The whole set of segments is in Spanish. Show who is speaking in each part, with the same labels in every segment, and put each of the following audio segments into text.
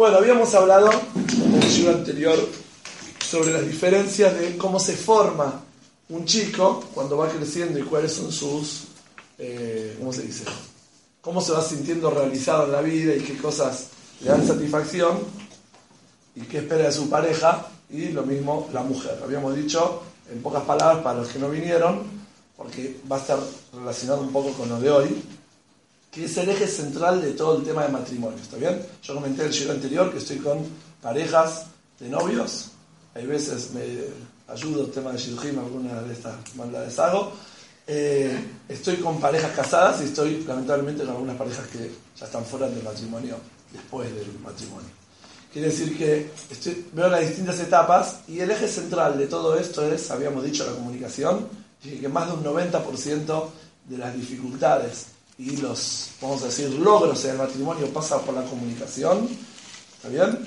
Speaker 1: Bueno, habíamos hablado en el video anterior sobre las diferencias de cómo se forma un chico cuando va creciendo y cuáles son sus, eh, ¿cómo se dice? Cómo se va sintiendo realizado en la vida y qué cosas le dan satisfacción y qué espera de su pareja y lo mismo la mujer. Habíamos dicho en pocas palabras para los que no vinieron, porque va a estar relacionado un poco con lo de hoy, que es el eje central de todo el tema de matrimonio, ¿está bien? Yo comenté el giro anterior que estoy con parejas de novios, hay veces me ayudo el tema de Shidujim, alguna de estas maldades hago, eh, estoy con parejas casadas y estoy lamentablemente con algunas parejas que ya están fuera del matrimonio, después del matrimonio. Quiere decir que veo las distintas etapas y el eje central de todo esto es, habíamos dicho, la comunicación, y que más de un 90% de las dificultades y los, vamos a decir, logros en el matrimonio pasan por la comunicación. ¿Está bien?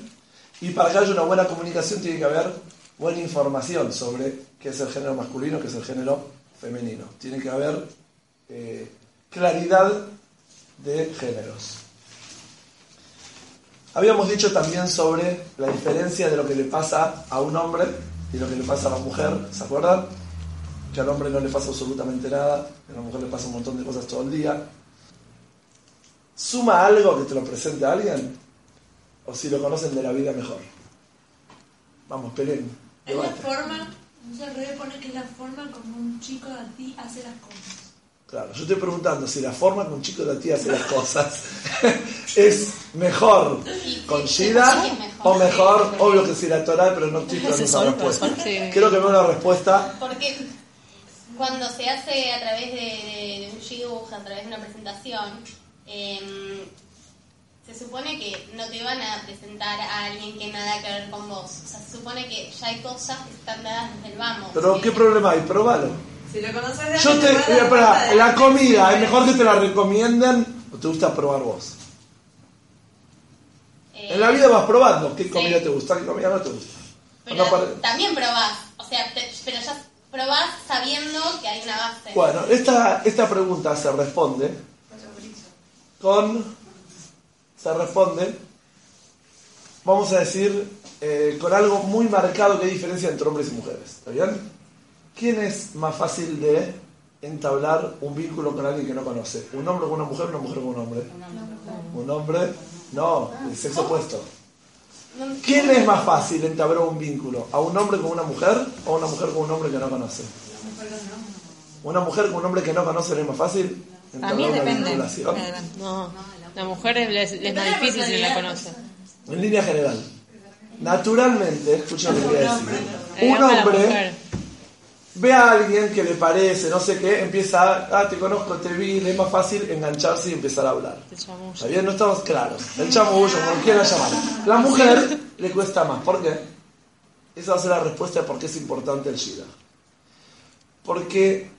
Speaker 1: Y para que haya una buena comunicación tiene que haber buena información sobre qué es el género masculino, qué es el género femenino. Tiene que haber eh, claridad de géneros. Habíamos dicho también sobre la diferencia de lo que le pasa a un hombre y lo que le pasa a la mujer, ¿se acuerdan? Que al hombre no le pasa absolutamente nada, a la mujer le pasa un montón de cosas todo el día, ¿Suma algo que te lo presente a alguien? ¿O si lo conocen de la vida mejor? Vamos, peleen.
Speaker 2: Es la forma, se pone que es la forma como un chico de ti hace las cosas.
Speaker 1: Claro, yo estoy preguntando si la forma como un chico de ti hace las cosas es mejor con Shida o mejor, obvio que si la Torah, pero no estoy esperando esa respuesta. Quiero que me una respuesta.
Speaker 3: Porque cuando se hace a través de, de, un shiduch, a través de una presentación, Em, se supone que no te van a presentar a alguien que nada que ver con vos. O sea, se supone que ya hay cosas que están dadas desde el vamos.
Speaker 1: Pero, ¿qué problema hay? Probalo.
Speaker 2: Si lo conoces de
Speaker 1: Yo te, eh, la comida, ¿es mejor que te la recomienden o te gusta probar vos? en la vida vas probando qué comida te gusta, qué comida no te gusta.
Speaker 3: Pero también probás, o sea, pero ya probás sabiendo que hay una base.
Speaker 1: Bueno, esta, esta pregunta se responde con, se responde, vamos a decir, eh, con algo muy marcado que hay diferencia entre hombres y mujeres. ¿Está bien? ¿Quién es más fácil de entablar un vínculo con alguien que no conoce? ¿Un hombre con una mujer o una mujer con un hombre? ¿Un hombre? No, el sexo opuesto. ¿Quién es más fácil entablar un vínculo? ¿A un hombre con una mujer o a una mujer con un hombre que no conoce? ¿Una mujer con un hombre que no conoce es más fácil?
Speaker 4: A mí depende. No, la mujer es, es más difícil si no la conoce.
Speaker 1: En línea general. Naturalmente, escucha lo que voy a decir. Un hombre ve a alguien que le parece, no sé qué, empieza, ah, te conozco, te vi, es más fácil engancharse y empezar a hablar. ¿Está bien? No estamos claros. El chamullo, como quieran llamar. La mujer le cuesta más. ¿Por qué? Esa va a ser la respuesta de por qué es importante el Shida. Porque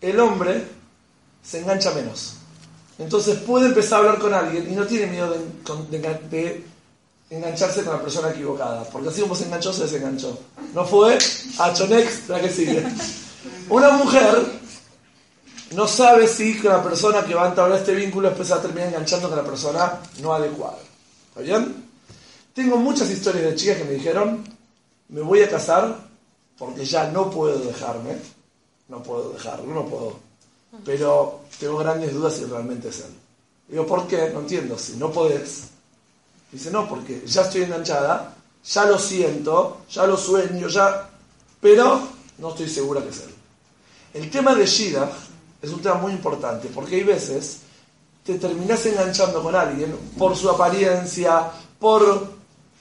Speaker 1: el hombre se engancha menos. Entonces puede empezar a hablar con alguien y no tiene miedo de, engancharse con la persona equivocada. Porque así como se enganchó, se desenganchó. No fue a Chonex la que sigue. Una mujer no sabe si con la persona que va a entablar este vínculo después va a terminar enganchando con la persona no adecuada. ¿Está bien? Tengo muchas historias de chicas que me dijeron, me voy a casar porque ya no puedo dejarme. No puedo dejarlo, no puedo pero tengo grandes dudas si realmente es él. Digo, ¿por qué? No entiendo, si no podés. Dice, no, porque ya estoy enganchada, ya lo siento, ya lo sueño, ya... Pero no estoy segura que es él. El tema de Shida es un tema muy importante, porque hay veces te terminás enganchando con alguien por su apariencia, por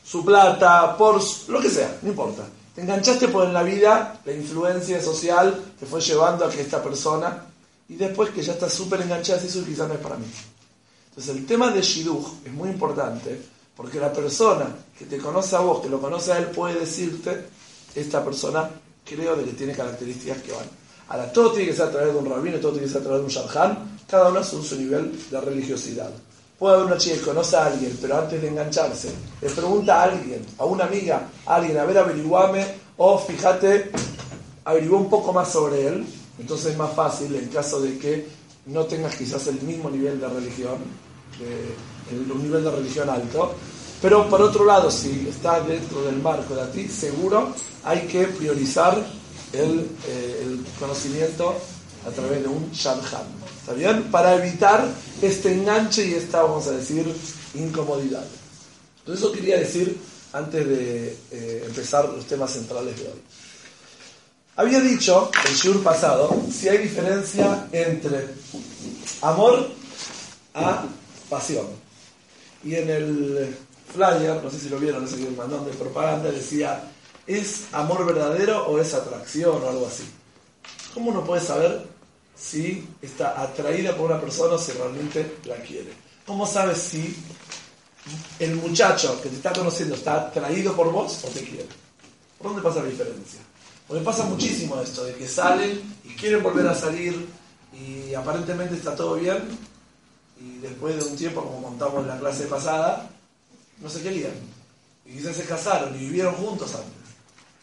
Speaker 1: su plata, por lo que sea, no importa. Te enganchaste por en la vida, la influencia social te fue llevando a que esta persona y después que ya está súper enganchada, eso quizás no es para mí. Entonces el tema de Shidduch es muy importante porque la persona que te conoce a vos, que lo conoce a él, puede decirte, esta persona creo de que tiene características que van. Ahora, todo tiene que ser a través de un rabino, todo tiene que ser a través de un sharhan, cada uno según su nivel de religiosidad. Puede haber una chica que conoce a alguien, pero antes de engancharse, le pregunta a alguien, a una amiga, a alguien, a ver, averiguame, o fíjate, averigua un poco más sobre él, entonces es más fácil en caso de que no tengas quizás el mismo nivel de religión, de, un nivel de religión alto, pero por otro lado, si está dentro del marco de ti, seguro hay que priorizar el, eh, el conocimiento a través de un sharhan. ¿Está bien? Para evitar este enganche y esta, vamos a decir, incomodidad. Entonces eso quería decir antes de eh, empezar los temas centrales de hoy. Había dicho el shur pasado si hay diferencia entre amor a pasión. Y en el flyer, no sé si lo vieron, ese mandón de propaganda, decía, ¿es amor verdadero o es atracción o algo así? ¿Cómo uno puede saber si está atraída por una persona o si realmente la quiere? ¿Cómo sabes si el muchacho que te está conociendo está atraído por vos o te quiere? ¿Por dónde pasa la diferencia? Porque pasa muchísimo esto, de que salen y quieren volver a salir y aparentemente está todo bien y después de un tiempo, como contamos en la clase pasada, no se querían. Y quizás se casaron y vivieron juntos antes.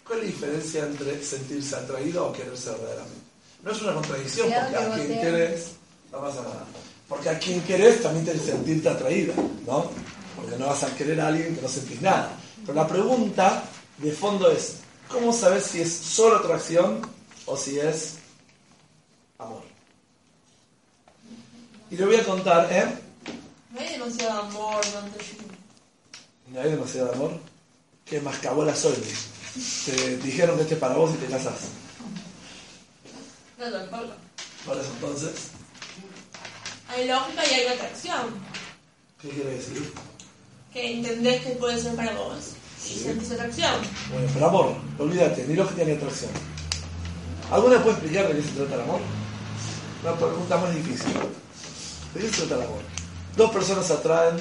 Speaker 1: ¿Cuál es la diferencia entre sentirse atraído o quererse verdaderamente? No es una contradicción, porque a quien querés, no pasa nada. Porque a quien querés también tienes que sentirte atraída, ¿no? Porque no vas a querer a alguien que no sentís nada. Pero la pregunta de fondo es, ¿cómo sabes si es solo atracción o si es amor? Y le voy a contar, ¿eh?
Speaker 2: No hay demasiado amor, no
Speaker 1: no hay demasiado amor, que mascabó la sol. Te dijeron que este es para vos y te casas.
Speaker 2: No, tampoco.
Speaker 1: Por eso entonces.
Speaker 2: Hay lógica y hay atracción.
Speaker 1: ¿Qué quiere decir?
Speaker 2: Que entendés que puede ser para vos sí. sentís atracción.
Speaker 1: Bueno, pero amor, olvídate, ni lógica ni atracción. ¿Alguna puede explicar de qué se trata el amor? Una pregunta más difícil. ¿De qué se trata el amor? Dos personas se atraen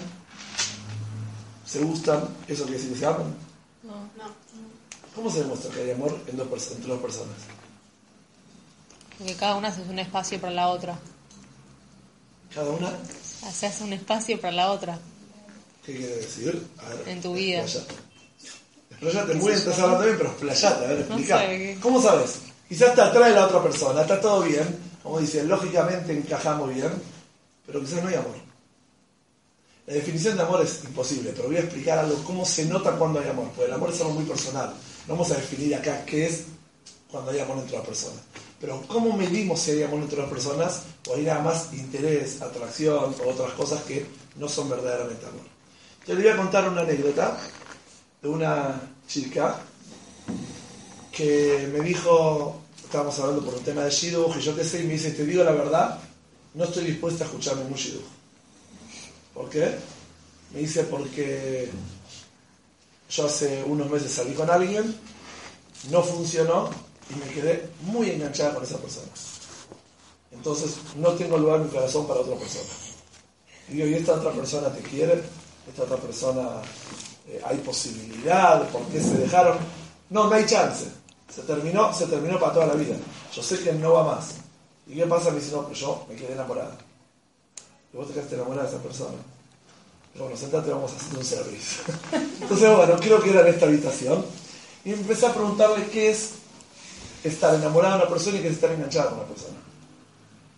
Speaker 1: se gustan, ¿eso quiere decir que se aman?
Speaker 2: No, no.
Speaker 1: ¿Cómo se demuestra que hay amor en dos entre dos personas?
Speaker 4: Porque cada una hace un espacio para la otra.
Speaker 1: ¿Cada una?
Speaker 4: Se hace un espacio para la otra.
Speaker 1: ¿Qué quiere decir?
Speaker 4: en tu vida.
Speaker 1: Explayate, muy interesante también, pero explayate, a ver, explica. ¿Cómo sabes? Quizás te atrae la otra persona, está todo bien, como dicen, lógicamente encajamos bien, pero quizás no hay amor. La definición de amor es imposible, pero voy a explicar algo, cómo se nota cuando hay amor, porque el amor es algo muy personal. No vamos a definir acá qué es cuando hay amor entre las personas. Pero cómo medimos si hay amor entre las personas, o hay nada más interés, atracción o otras cosas que no son verdaderamente amor. Yo le voy a contar una anécdota de una chica que me dijo, estábamos hablando por un tema de Shidduch, y yo qué sé, y me dice, te digo la verdad, no estoy dispuesta a escuchar ningún Shidduch. ¿Por qué? Me dice porque yo hace unos meses salí con alguien, no funcionó y me quedé muy enganchada con esa persona. Entonces no tengo lugar en mi corazón para otra persona. Y digo, ¿y esta otra persona te quiere? ¿Esta otra persona eh, hay posibilidad? ¿Por qué se dejaron? No, no hay chance. Se terminó, se terminó para toda la vida. Yo sé que no va más. ¿Y qué pasa? Me dice, no, pero yo me quedé enamorada y vos te quedaste enamorada de esa persona. Pero bueno, sentate, vamos a hacer un servicio. Entonces, bueno, creo que era en esta habitación. Y empecé a preguntarle qué es estar enamorada de una persona y qué es estar enganchada con una persona.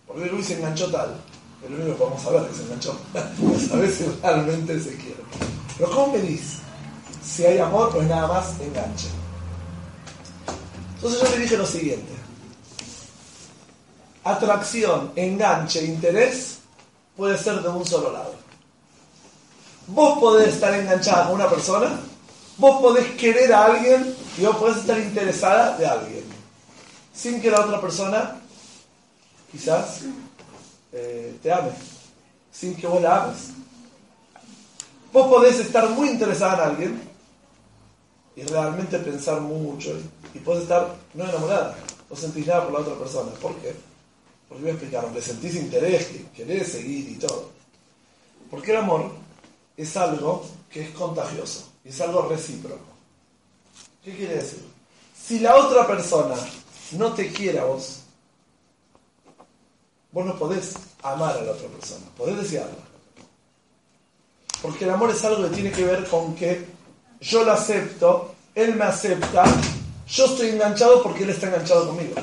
Speaker 1: Porque Luis se enganchó tal. Lo único que podemos saber es que se enganchó. sabes si realmente se quiere. Pero ¿cómo me dices? Si hay amor, pues nada más enganche. Entonces yo le dije lo siguiente. Atracción, enganche, interés puede ser de un solo lado. Vos podés estar enganchada con una persona, vos podés querer a alguien y vos podés estar interesada de alguien, sin que la otra persona quizás eh, te ame, sin que vos la ames. Vos podés estar muy interesada en alguien y realmente pensar mucho y podés estar no enamorada, no sentís nada por la otra persona. ¿Por qué? Porque me explicaron, le sentís interés, que querés seguir y todo. Porque el amor es algo que es contagioso, es algo recíproco. ¿Qué quiere decir? Si la otra persona no te quiere a vos, vos no podés amar a la otra persona, podés desearla. Porque el amor es algo que tiene que ver con que yo lo acepto, él me acepta, yo estoy enganchado porque él está enganchado conmigo.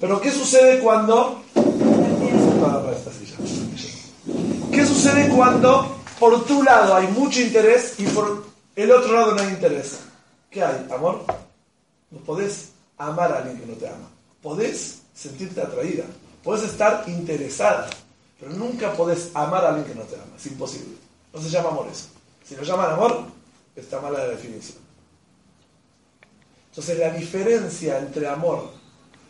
Speaker 1: Pero ¿qué sucede cuando... ¿Qué sucede cuando por tu lado hay mucho interés y por el otro lado no hay interés? ¿Qué hay? ¿Amor? No podés amar a alguien que no te ama. Podés sentirte atraída. Podés estar interesada. Pero nunca podés amar a alguien que no te ama. Es imposible. No se llama amor eso. Si lo llaman amor, está mala la definición. Entonces la diferencia entre amor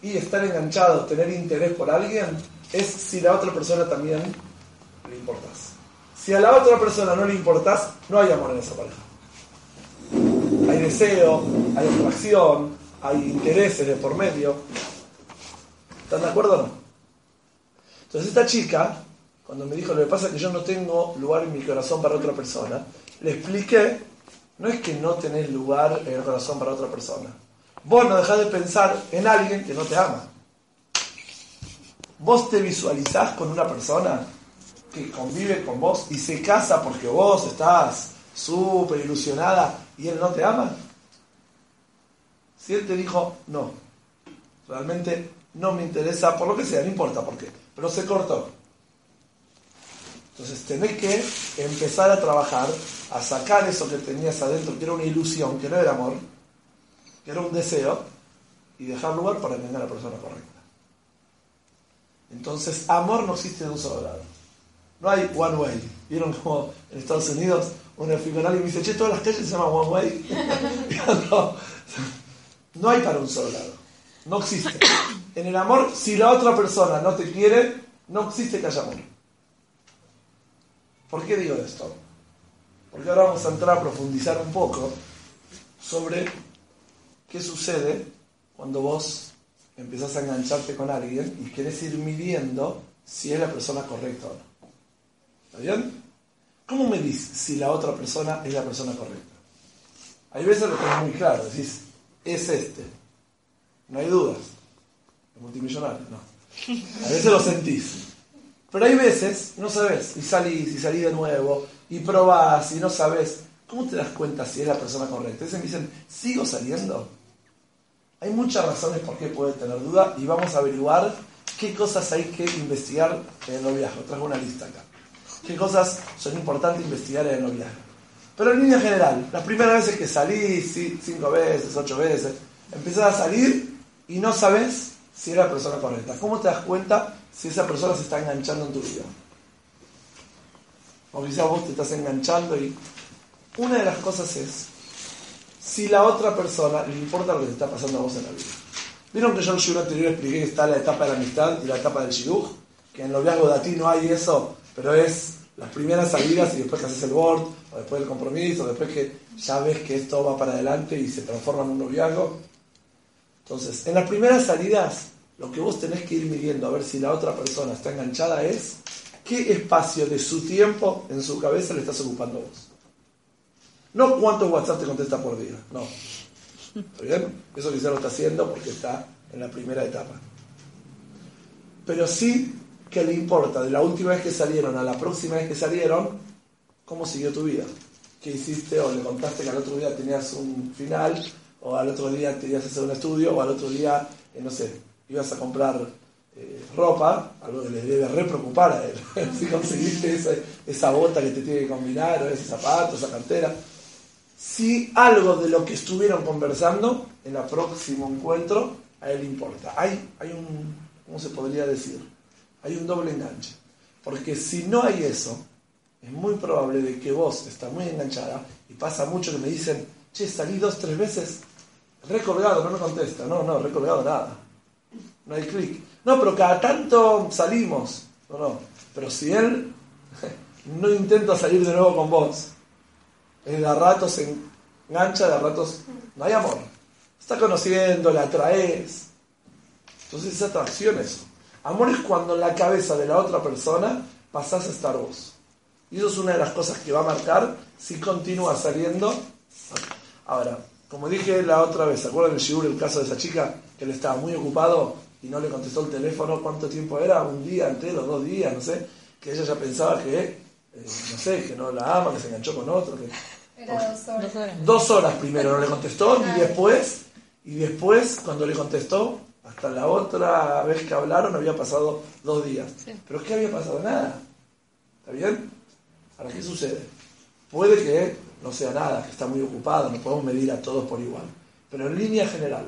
Speaker 1: y estar enganchado, tener interés por alguien, es si la otra persona también le importas. Si a la otra persona no le importas, no hay amor en esa pareja. Hay deseo, hay atracción, hay intereses de por medio. ¿Están de acuerdo o no? Entonces esta chica, cuando me dijo lo que pasa es que yo no tengo lugar en mi corazón para otra persona, le expliqué, no es que no tenés lugar en el corazón para otra persona. Vos no dejás de pensar en alguien que no te ama. Vos te visualizás con una persona que convive con vos y se casa porque vos estás súper ilusionada y él no te ama. Si él te dijo, no, realmente no me interesa, por lo que sea, no importa por qué, pero se cortó. Entonces tenés que empezar a trabajar, a sacar eso que tenías adentro, que era una ilusión, que no era amor, que era un deseo, y dejar lugar para engañar a la persona correcta. Entonces, amor no existe de un solo lado. No hay one way. ¿Vieron cómo en Estados Unidos un aficionado y me dice, che, todas las calles se llaman one way? no, no hay para un solo lado. No existe. En el amor, si la otra persona no te quiere, no existe que haya amor. ¿Por qué digo esto? Porque ahora vamos a entrar a profundizar un poco sobre qué sucede cuando vos empezás a engancharte con alguien y querés ir midiendo si es la persona correcta o no. ¿Está bien? ¿Cómo me dices si la otra persona es la persona correcta? Hay veces lo tenés muy claro, decís, es este. No hay dudas. Es multimillonario, no. A veces lo sentís. Pero hay veces, no sabes, y salís, y salís de nuevo, y probás, y no sabes. ¿Cómo te das cuenta si es la persona correcta? Veces me dicen, ¿sigo saliendo? Hay muchas razones por qué puede tener duda, y vamos a averiguar qué cosas hay que investigar en el noviazgo. Trajo una lista acá. ¿Qué cosas son importantes investigar en el noviazgo? Pero en línea general, las primeras veces que salís, cinco veces, ocho veces, empezás a salir y no sabes si es la persona correcta. ¿Cómo te das cuenta si esa persona se está enganchando en tu vida? O quizás vos te estás enganchando y una de las cosas es si la otra persona le importa lo que te está pasando a vos en la vida. ¿Vieron que yo en el anterior expliqué que está la etapa de la amistad y la etapa del shidduch? Que en el noviazgo de a ti no hay eso, pero es las primeras salidas y después que haces el board, o después del compromiso, después que ya ves que esto va para adelante y se transforma en un noviazgo. Entonces, en las primeras salidas, lo que vos tenés que ir midiendo a ver si la otra persona está enganchada es qué espacio de su tiempo en su cabeza le estás ocupando vos. No cuántos WhatsApp te contesta por día, no. ¿Está bien? Eso quizá lo está haciendo porque está en la primera etapa. Pero sí ¿qué le importa de la última vez que salieron a la próxima vez que salieron? ¿Cómo siguió tu vida? ¿Qué hiciste? O le contaste que al otro día tenías un final, o al otro día tenías que hacer un estudio, o al otro día, eh, no sé, ibas a comprar eh, ropa, algo que le debe re preocupar a él. si conseguiste esa, esa bota que te tiene que combinar, o ese zapato, esa cartera. Si algo de lo que estuvieron conversando en el próximo encuentro a él importa. Hay, hay un, ¿cómo se podría decir? hay un doble enganche. Porque si no hay eso, es muy probable de que vos estás muy enganchada y pasa mucho que me dicen, che, salí dos, tres veces, recolgado, no me contesta, no, no, recolgado nada. No hay clic. No, pero cada tanto salimos. No, no. Pero si él no intenta salir de nuevo con vos, de a ratos se engancha, de a ratos no hay amor. Está conociendo, la atraes. Entonces esa atracción eso. Amor es cuando en la cabeza de la otra persona pasás a estar vos. Y eso es una de las cosas que va a marcar si continúa saliendo. Ahora, como dije la otra vez, ¿se acuerdan del Shigur, el caso de esa chica que él estaba muy ocupado y no le contestó el teléfono? ¿Cuánto tiempo era? ¿Un día entero? ¿Dos días? No sé. Que ella ya pensaba que, eh, no sé, que no la ama, que se enganchó con otro. Que,
Speaker 2: era dos horas.
Speaker 1: Dos horas primero no le contestó y después, y después cuando le contestó, hasta la otra vez que hablaron había pasado dos días. Pero es que había pasado nada. ¿Está bien? Ahora, ¿qué sucede? Puede que no sea nada, que está muy ocupado, no podemos medir a todos por igual. Pero en línea general,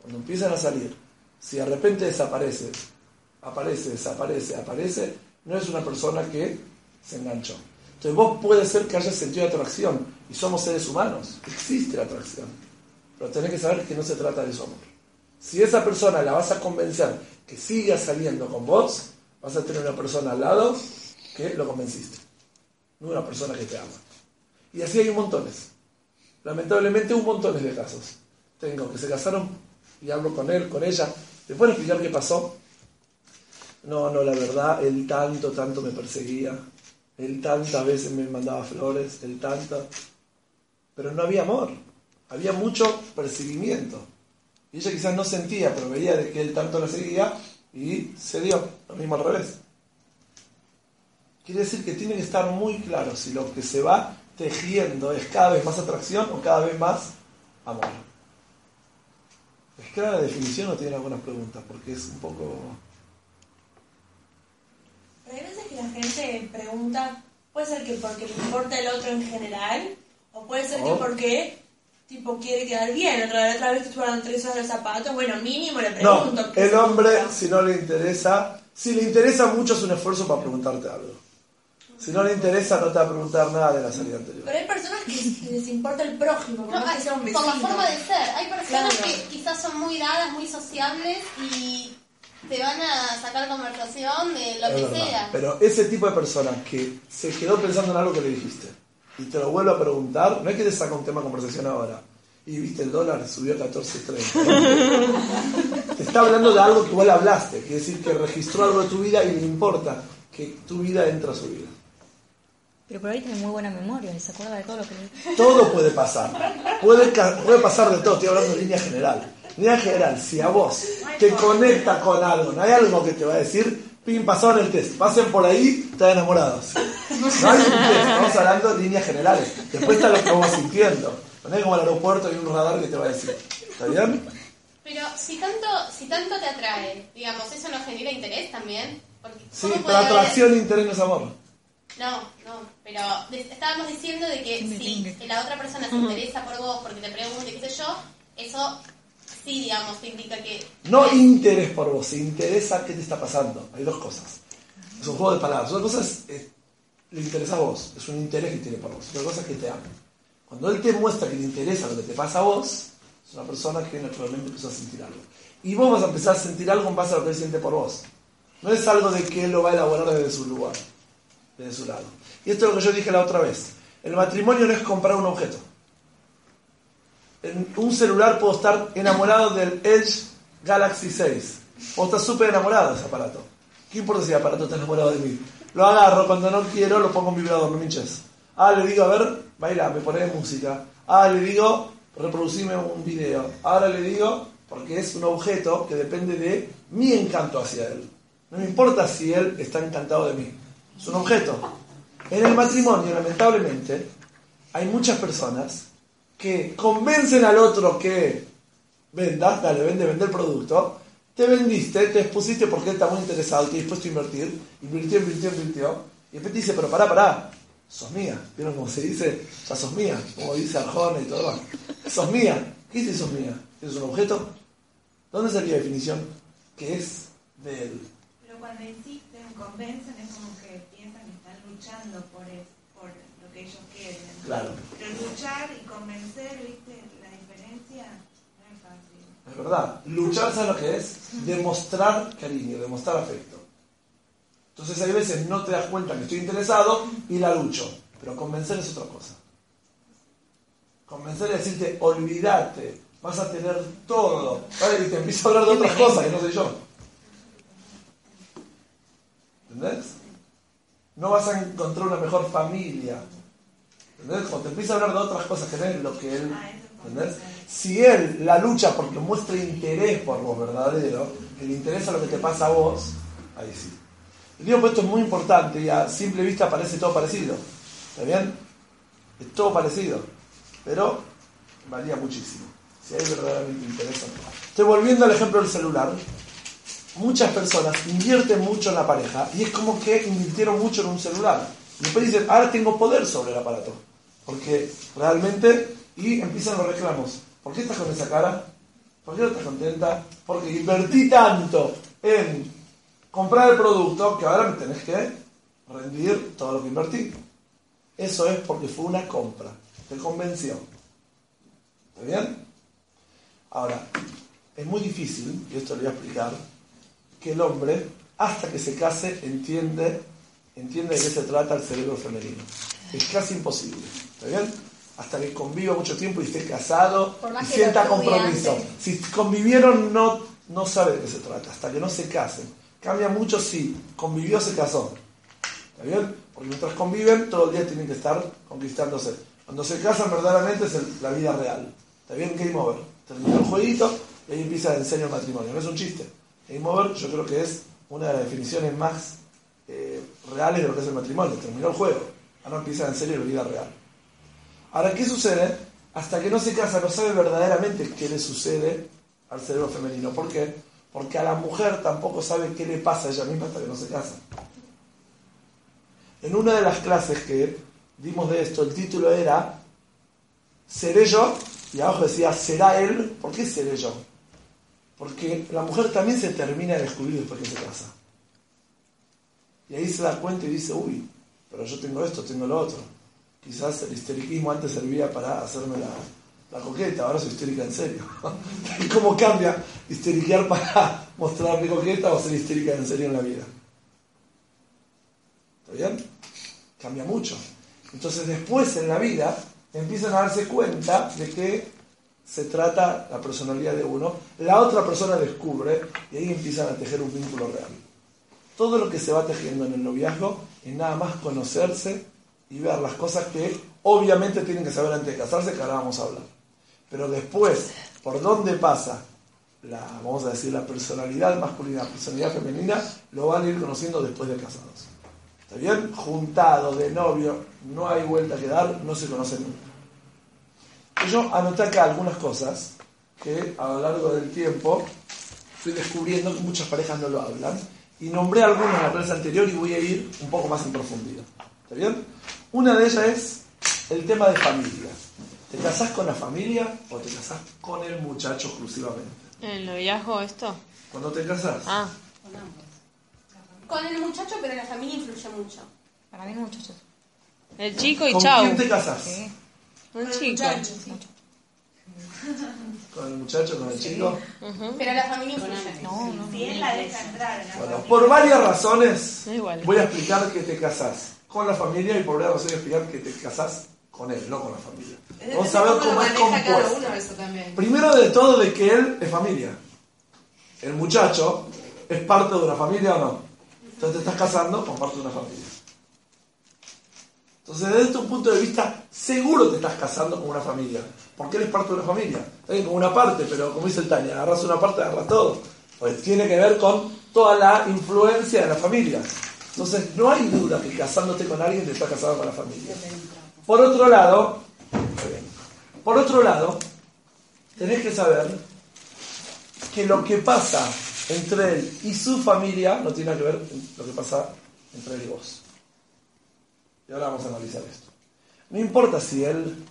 Speaker 1: cuando empiezan a salir, si de repente desaparece, aparece, desaparece, aparece, no es una persona que se enganchó. Entonces vos puede ser que hayas sentido atracción y somos seres humanos, existe la atracción, pero tenés que saber que no se trata de eso amor. Si esa persona la vas a convencer que siga saliendo con vos, vas a tener una persona al lado que lo convenciste, no una persona que te ama. Y así hay un montones. Lamentablemente un montones de casos. Tengo que se casaron y hablo con él, con ella. ¿Le pueden explicar qué pasó? No, no, la verdad, él tanto, tanto me perseguía. Él tantas veces me mandaba flores, él tanto. Pero no había amor. Había mucho perseguimiento. Y ella quizás no sentía, pero veía de que él tanto la seguía y se dio, lo mismo al revés. Quiere decir que tiene que estar muy claro si lo que se va tejiendo es cada vez más atracción o cada vez más amor. ¿Es clara la definición o tiene algunas preguntas? Porque es un poco...
Speaker 2: Pero hay veces que la gente pregunta, puede ser que porque le importa el otro en general, o puede ser que
Speaker 1: Oh.
Speaker 2: porque tipo quiere quedar bien. Otra, otra vez que estuve hablando tres horas de zapatos, bueno, mínimo le
Speaker 1: No,
Speaker 2: pregunto. ¿qué
Speaker 1: el hombre, si no le interesa, si le interesa mucho es un esfuerzo para preguntarte algo. Si no le interesa, no te va a preguntar nada de la salida anterior.
Speaker 2: Pero hay les importa el prójimo, por
Speaker 3: No,
Speaker 2: más que sea un vecino.
Speaker 3: por la forma de ser. Hay personas
Speaker 2: Claro.
Speaker 3: que quizás son muy dadas, muy sociables y te van a sacar conversación de lo
Speaker 1: Es
Speaker 3: que
Speaker 1: verdad.
Speaker 3: sea.
Speaker 1: Pero ese tipo de personas que se quedó pensando en algo que le dijiste y te lo vuelve a preguntar, no es que te saca un tema de conversación ahora. Y viste, el dólar subió a 14.30. ¿no? te está hablando de algo que igual hablaste. Quiere decir que registró algo de tu vida y le importa que tu vida entra a su vida.
Speaker 5: Pero por ahí tiene muy buena memoria y se acuerda de todo lo que le
Speaker 1: Todo puede pasar. Puede, puede pasar de todo. Estoy hablando en línea general. En línea general, si a vos te conecta con algo, no hay algo que te va a decir, pim, pasaron el test, pasen por ahí, están enamorados. No hay un test, estamos hablando de líneas generales. Después está lo que vos sintiendo. No es como el aeropuerto y un radar que te va a decir. ¿Está bien?
Speaker 3: Pero si tanto, si tanto te atrae, digamos, ¿eso no genera interés también? Porque,
Speaker 1: Sí,
Speaker 3: ¿cómo
Speaker 1: pero atracción e interés no es amor.
Speaker 3: No, no, pero estábamos diciendo de que si la otra persona se interesa por vos porque te pregunta qué sé yo, eso sí, digamos, te indica que...
Speaker 1: No interés por vos, se interesa qué te está pasando. Hay dos cosas. Es un juego de palabras. Una cosa es, eh, le interesa a vos, es un interés que tiene por vos. Otra cosa es que te ama. Cuando él te muestra que le interesa lo que te pasa a vos, es una persona que naturalmente empezó a sentir algo. Y vos vas a empezar a sentir algo en base a lo que él siente por vos. No es algo de que él lo va a elaborar desde su lugar, desde su lado. Y esto es lo que yo dije la otra vez. El matrimonio no es comprar un objeto. En un celular puedo estar enamorado del Edge Galaxy 6. Puedo estar súper enamorado de ese aparato. ¿Qué importa si el aparato está enamorado de mí? Lo agarro, cuando no quiero lo pongo en vibrador, no me hinches. Ah, le digo, a ver, baila, me pone música. Ah, le digo, reproducime un video. Ahora le digo, porque es un objeto que depende de mi encanto hacia él. No me importa si él está encantado de mí. Es un objeto. En el matrimonio, lamentablemente, hay muchas personas que convencen al otro que vendas, dale, vende, vende el producto, te vendiste, te expusiste porque él está muy interesado, te dispuesto a invertir, invirtió, invirtió, invirtió, y después te dice, pero pará, pará, sos mía, ¿vieron cómo se dice? Ya sos mía, como dice Arjona y todo lo demás. Sos mía, ¿qué dice sos mía? ¿Es un objeto? ¿Dónde salió la definición? Que es de él.
Speaker 6: Pero cuando insisten, convencen, es como que piensan que están luchando por, es- por lo que ellos quieren.
Speaker 1: Claro.
Speaker 6: Pero luchar y convencer, ¿viste? La diferencia no es fácil.
Speaker 1: Es verdad. Luchar, ¿sabes lo que es? Demostrar cariño, demostrar afecto. Entonces hay veces no te das cuenta que estoy interesado y la lucho. Pero convencer es otra cosa. Convencer es decirte, olvídate, vas a tener todo. ¿Vale? Y te empiezo a hablar de otras cosas que no sé yo. No vas a encontrar una mejor familia. ¿Entendés? Cuando te empieza a hablar de otras cosas que no es lo que él... ¿entendés? Si él la lucha porque muestra interés por vos verdadero, que le interesa lo que te pasa a vos, ahí sí. Digo que esto es muy importante y a simple vista parece todo parecido. ¿Está bien? Es todo parecido. Pero varía muchísimo. Si hay verdaderamente interés. Estoy volviendo al ejemplo del celular. Muchas personas invierten mucho en la pareja y es como que invirtieron mucho en un celular. Y después dicen, ahora tengo poder sobre el aparato. Porque realmente, y empiezan los reclamos. ¿Por qué estás con esa cara? ¿Por qué no estás contenta? Porque invertí tanto en comprar el producto que ahora me tenés que rendir todo lo que invertí. Eso es porque fue una compra. Te convenció. ¿Está bien? Ahora, es muy difícil, y esto lo voy a explicar, que el hombre, hasta que se case, entiende, entiende de qué se trata el cerebro femenino. Es casi imposible. ¿Está bien? Hasta que conviva mucho tiempo y esté casado y sienta compromiso. Si convivieron, no, no sabe de qué se trata, hasta que no se casen. Cambia mucho si convivió, se casó. ¿Está bien? Porque mientras conviven, todo el día tienen que estar conquistándose. Cuando se casan, verdaderamente es la vida real. ¿Está bien? Game over. Terminó el jueguito y ahí empieza el enseño matrimonio. No es un chiste. Game yo creo que es una de las definiciones más eh, reales de lo que es el matrimonio. Terminó el juego. Ahora empieza en serio la vida real. Ahora, ¿qué sucede? Hasta que no se casa, no sabe verdaderamente qué le sucede al cerebro femenino. ¿Por qué? Porque a la mujer tampoco sabe qué le pasa a ella misma hasta que no se casa. En una de las clases que dimos de esto, el título era ¿Seré yo? Y abajo decía ¿Será él? ¿Por qué seré yo? Porque la mujer también se termina de descubrir después que se casa. Y ahí se da cuenta y dice, uy, pero yo tengo esto, tengo lo otro. Quizás el histeriquismo antes servía para hacerme la, coqueta, ahora soy histérica en serio. ¿Y cómo cambia histeriquear para mostrarme coqueta o ser histérica en serio en la vida? ¿Está bien? Cambia mucho. Entonces después en la vida empiezan a darse cuenta de que se trata la personalidad de uno, la otra persona descubre y ahí empiezan a tejer un vínculo real. Todo lo que se va tejiendo en el noviazgo es nada más conocerse y ver las cosas que obviamente tienen que saber antes de casarse, que ahora vamos a hablar. Pero después, por dónde pasa la, vamos a decir, la personalidad masculina, la personalidad femenina, lo van a ir conociendo después de casados. ¿Está bien? Juntado, de novio, no hay vuelta que dar, no se conocen nunca. Yo anoté acá algunas cosas que a lo largo del tiempo fui descubriendo que muchas parejas no lo hablan y nombré algunas en la clase anterior y voy a ir un poco más en profundidad. ¿Está bien? Una de ellas es el tema de familia. ¿Te casás con la familia o te casás con el muchacho exclusivamente?
Speaker 4: ¿El noviazgo esto?
Speaker 1: ¿Cuándo te casás?
Speaker 4: Ah.
Speaker 3: Con el muchacho, pero la familia influye mucho.
Speaker 5: Para mí el muchacho.
Speaker 4: El chico y
Speaker 1: ¿Con
Speaker 4: chau.
Speaker 1: quién te casás?
Speaker 5: Sí.
Speaker 4: Un chico.
Speaker 1: ¿Con el muchacho, con el chico?
Speaker 3: Pero la familia influye.
Speaker 5: No, no.
Speaker 6: Si él la deja entrar en la
Speaker 1: Bueno,
Speaker 6: familia.
Speaker 1: por varias razones voy a explicar que te casás con la familia y por varias razones voy a explicar que te casás con él, no con la familia. Vamos a ver cómo es compuesto.
Speaker 7: eso también.
Speaker 1: Primero de todo de que él es familia. El muchacho es parte de una familia o no. Entonces te estás casando con parte de una familia. Entonces desde un punto de vista, seguro te estás casando con una familia. Porque él es parte de una familia. Está bien, con una parte, pero como dice el Tania, agarras una parte, agarras todo. Pues tiene que ver con toda la influencia de la familia. Entonces no hay duda que casándote con alguien te estás casado con la familia. Por otro lado, por otro lado, tenés que saber que lo que pasa entre él y su familia no tiene que ver con lo que pasa entre él y vos. Y ahora vamos a analizar esto. No importa si él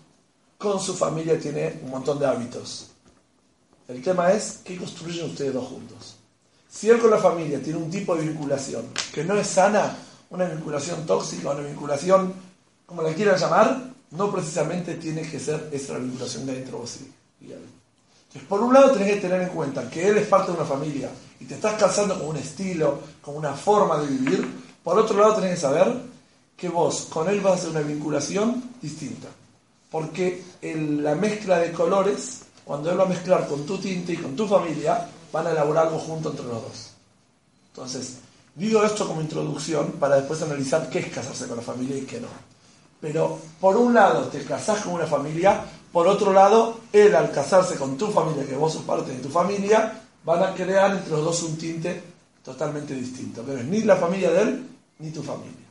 Speaker 1: con su familia tiene un montón de hábitos. El tema es qué construyen ustedes dos juntos. Si él con la familia tiene un tipo de vinculación que no es sana, una vinculación tóxica, una vinculación, como la quieran llamar, no precisamente tiene que ser esa la vinculación de dentro vos. Entonces, por un lado tenés que tener en cuenta que él es parte de una familia y te estás casando con un estilo, con una forma de vivir. Por otro lado tenés que saber que vos con él vas a hacer una vinculación distinta. Porque el- la mezcla de colores, cuando él va a mezclar con tu tinte y con tu familia, van a elaborar algo junto entre los dos. Entonces, Digo esto como introducción para después analizar qué es casarse con la familia y qué no. Pero por un lado te casás con una familia, por otro lado, él al casarse con tu familia, que vos sos parte de tu familia, van a crear entre los dos un tinte totalmente distinto. Pero es ni la familia de él, ni tu familia.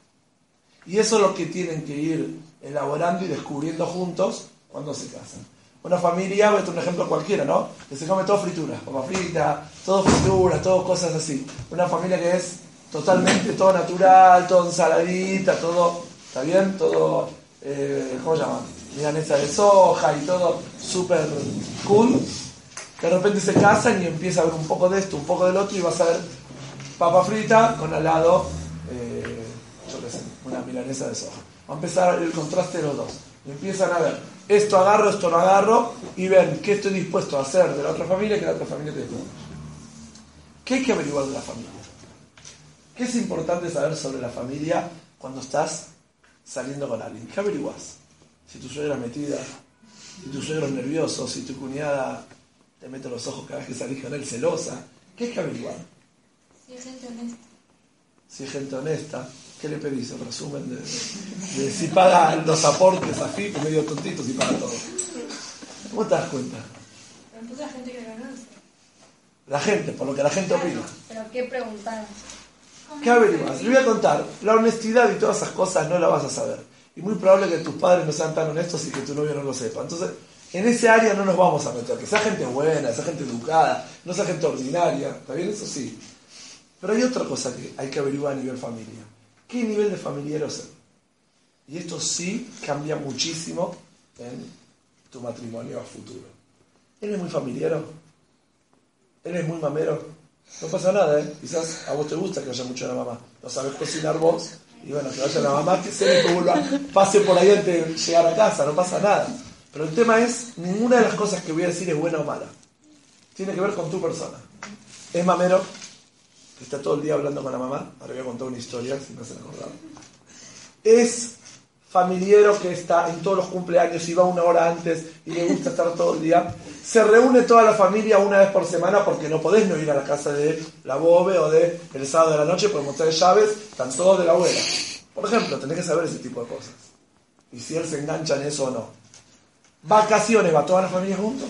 Speaker 1: Y eso es lo que tienen que ir elaborando y descubriendo juntos cuando se casan. Una familia, voy a un ejemplo cualquiera, ¿no? Que se come todo frituras, papa frita, todo frituras, todo cosas así. Una familia que es totalmente todo natural, todo ensaladita, todo, ¿está bien? Todo, eh, ¿cómo se llama? Milanesa de soja y todo súper cool. De repente se casan y empieza a ver un poco de esto, un poco del otro y vas a ver papa frita con al lado, eh, yo qué sé, una milanesa de soja. Va a empezar el contraste de los dos. Y empiezan a ver, esto agarro, esto no agarro, y ven qué estoy dispuesto a hacer de la otra familia que la otra familia tiene. ¿Qué hay que averiguar de la familia? ¿Qué es importante saber sobre la familia cuando estás saliendo con alguien? ¿Qué averiguas? Si tu suegra es metida, si tu suegro es nervioso, si tu cuñada te mete los ojos cada vez que salís con él celosa. ¿Qué hay que averiguar?
Speaker 2: Si es gente honesta.
Speaker 1: Si es gente honesta, ¿qué le pedís? El resumen de, si paga los aportes a FIP, medio tontito, si paga todo. ¿Cómo te das cuenta?
Speaker 2: Pero la gente que conoce.
Speaker 1: La gente, por lo que la gente opina.
Speaker 2: Pero ¿qué preguntar?
Speaker 1: ¿Qué averiguas? Le voy a contar, la honestidad y todas esas cosas no la vas a saber. Y muy probable que tus padres no sean tan honestos y que tu novio no lo sepa. Entonces, en ese área no nos vamos a meter. Que sea gente buena, sea gente educada, no sea gente ordinaria. ¿Está bien? Eso sí. Pero hay otra cosa que hay que averiguar a nivel familia. ¿Qué nivel de familiar ser? Y esto sí cambia muchísimo en tu matrimonio a futuro. ¿Él es muy familiar? ¿Él es muy mamero? No pasa nada, ¿eh? Quizás a vos te gusta que haya mucho la mamá. No sabes cocinar vos. Y bueno, que vaya la mamá, que se le vuelva, pase por ahí antes de llegar a casa, no pasa nada. Pero el tema es, ninguna de las cosas que voy a decir es buena o mala. Tiene que ver con tu persona. Es mamero, que está todo el día hablando con la mamá. Ahora voy a contar una historia, si se la acordaron. Es familiero que está en todos los cumpleaños y va una hora antes y le gusta estar todo el día. Se reúne toda la familia una vez por semana porque no podés no ir a la casa de la bobe o de el sábado de la noche por mostrar llaves, están todos de la abuela. Por ejemplo, tenés que saber ese tipo de cosas. Y si él se engancha en eso o no. Vacaciones, va toda la familia juntos.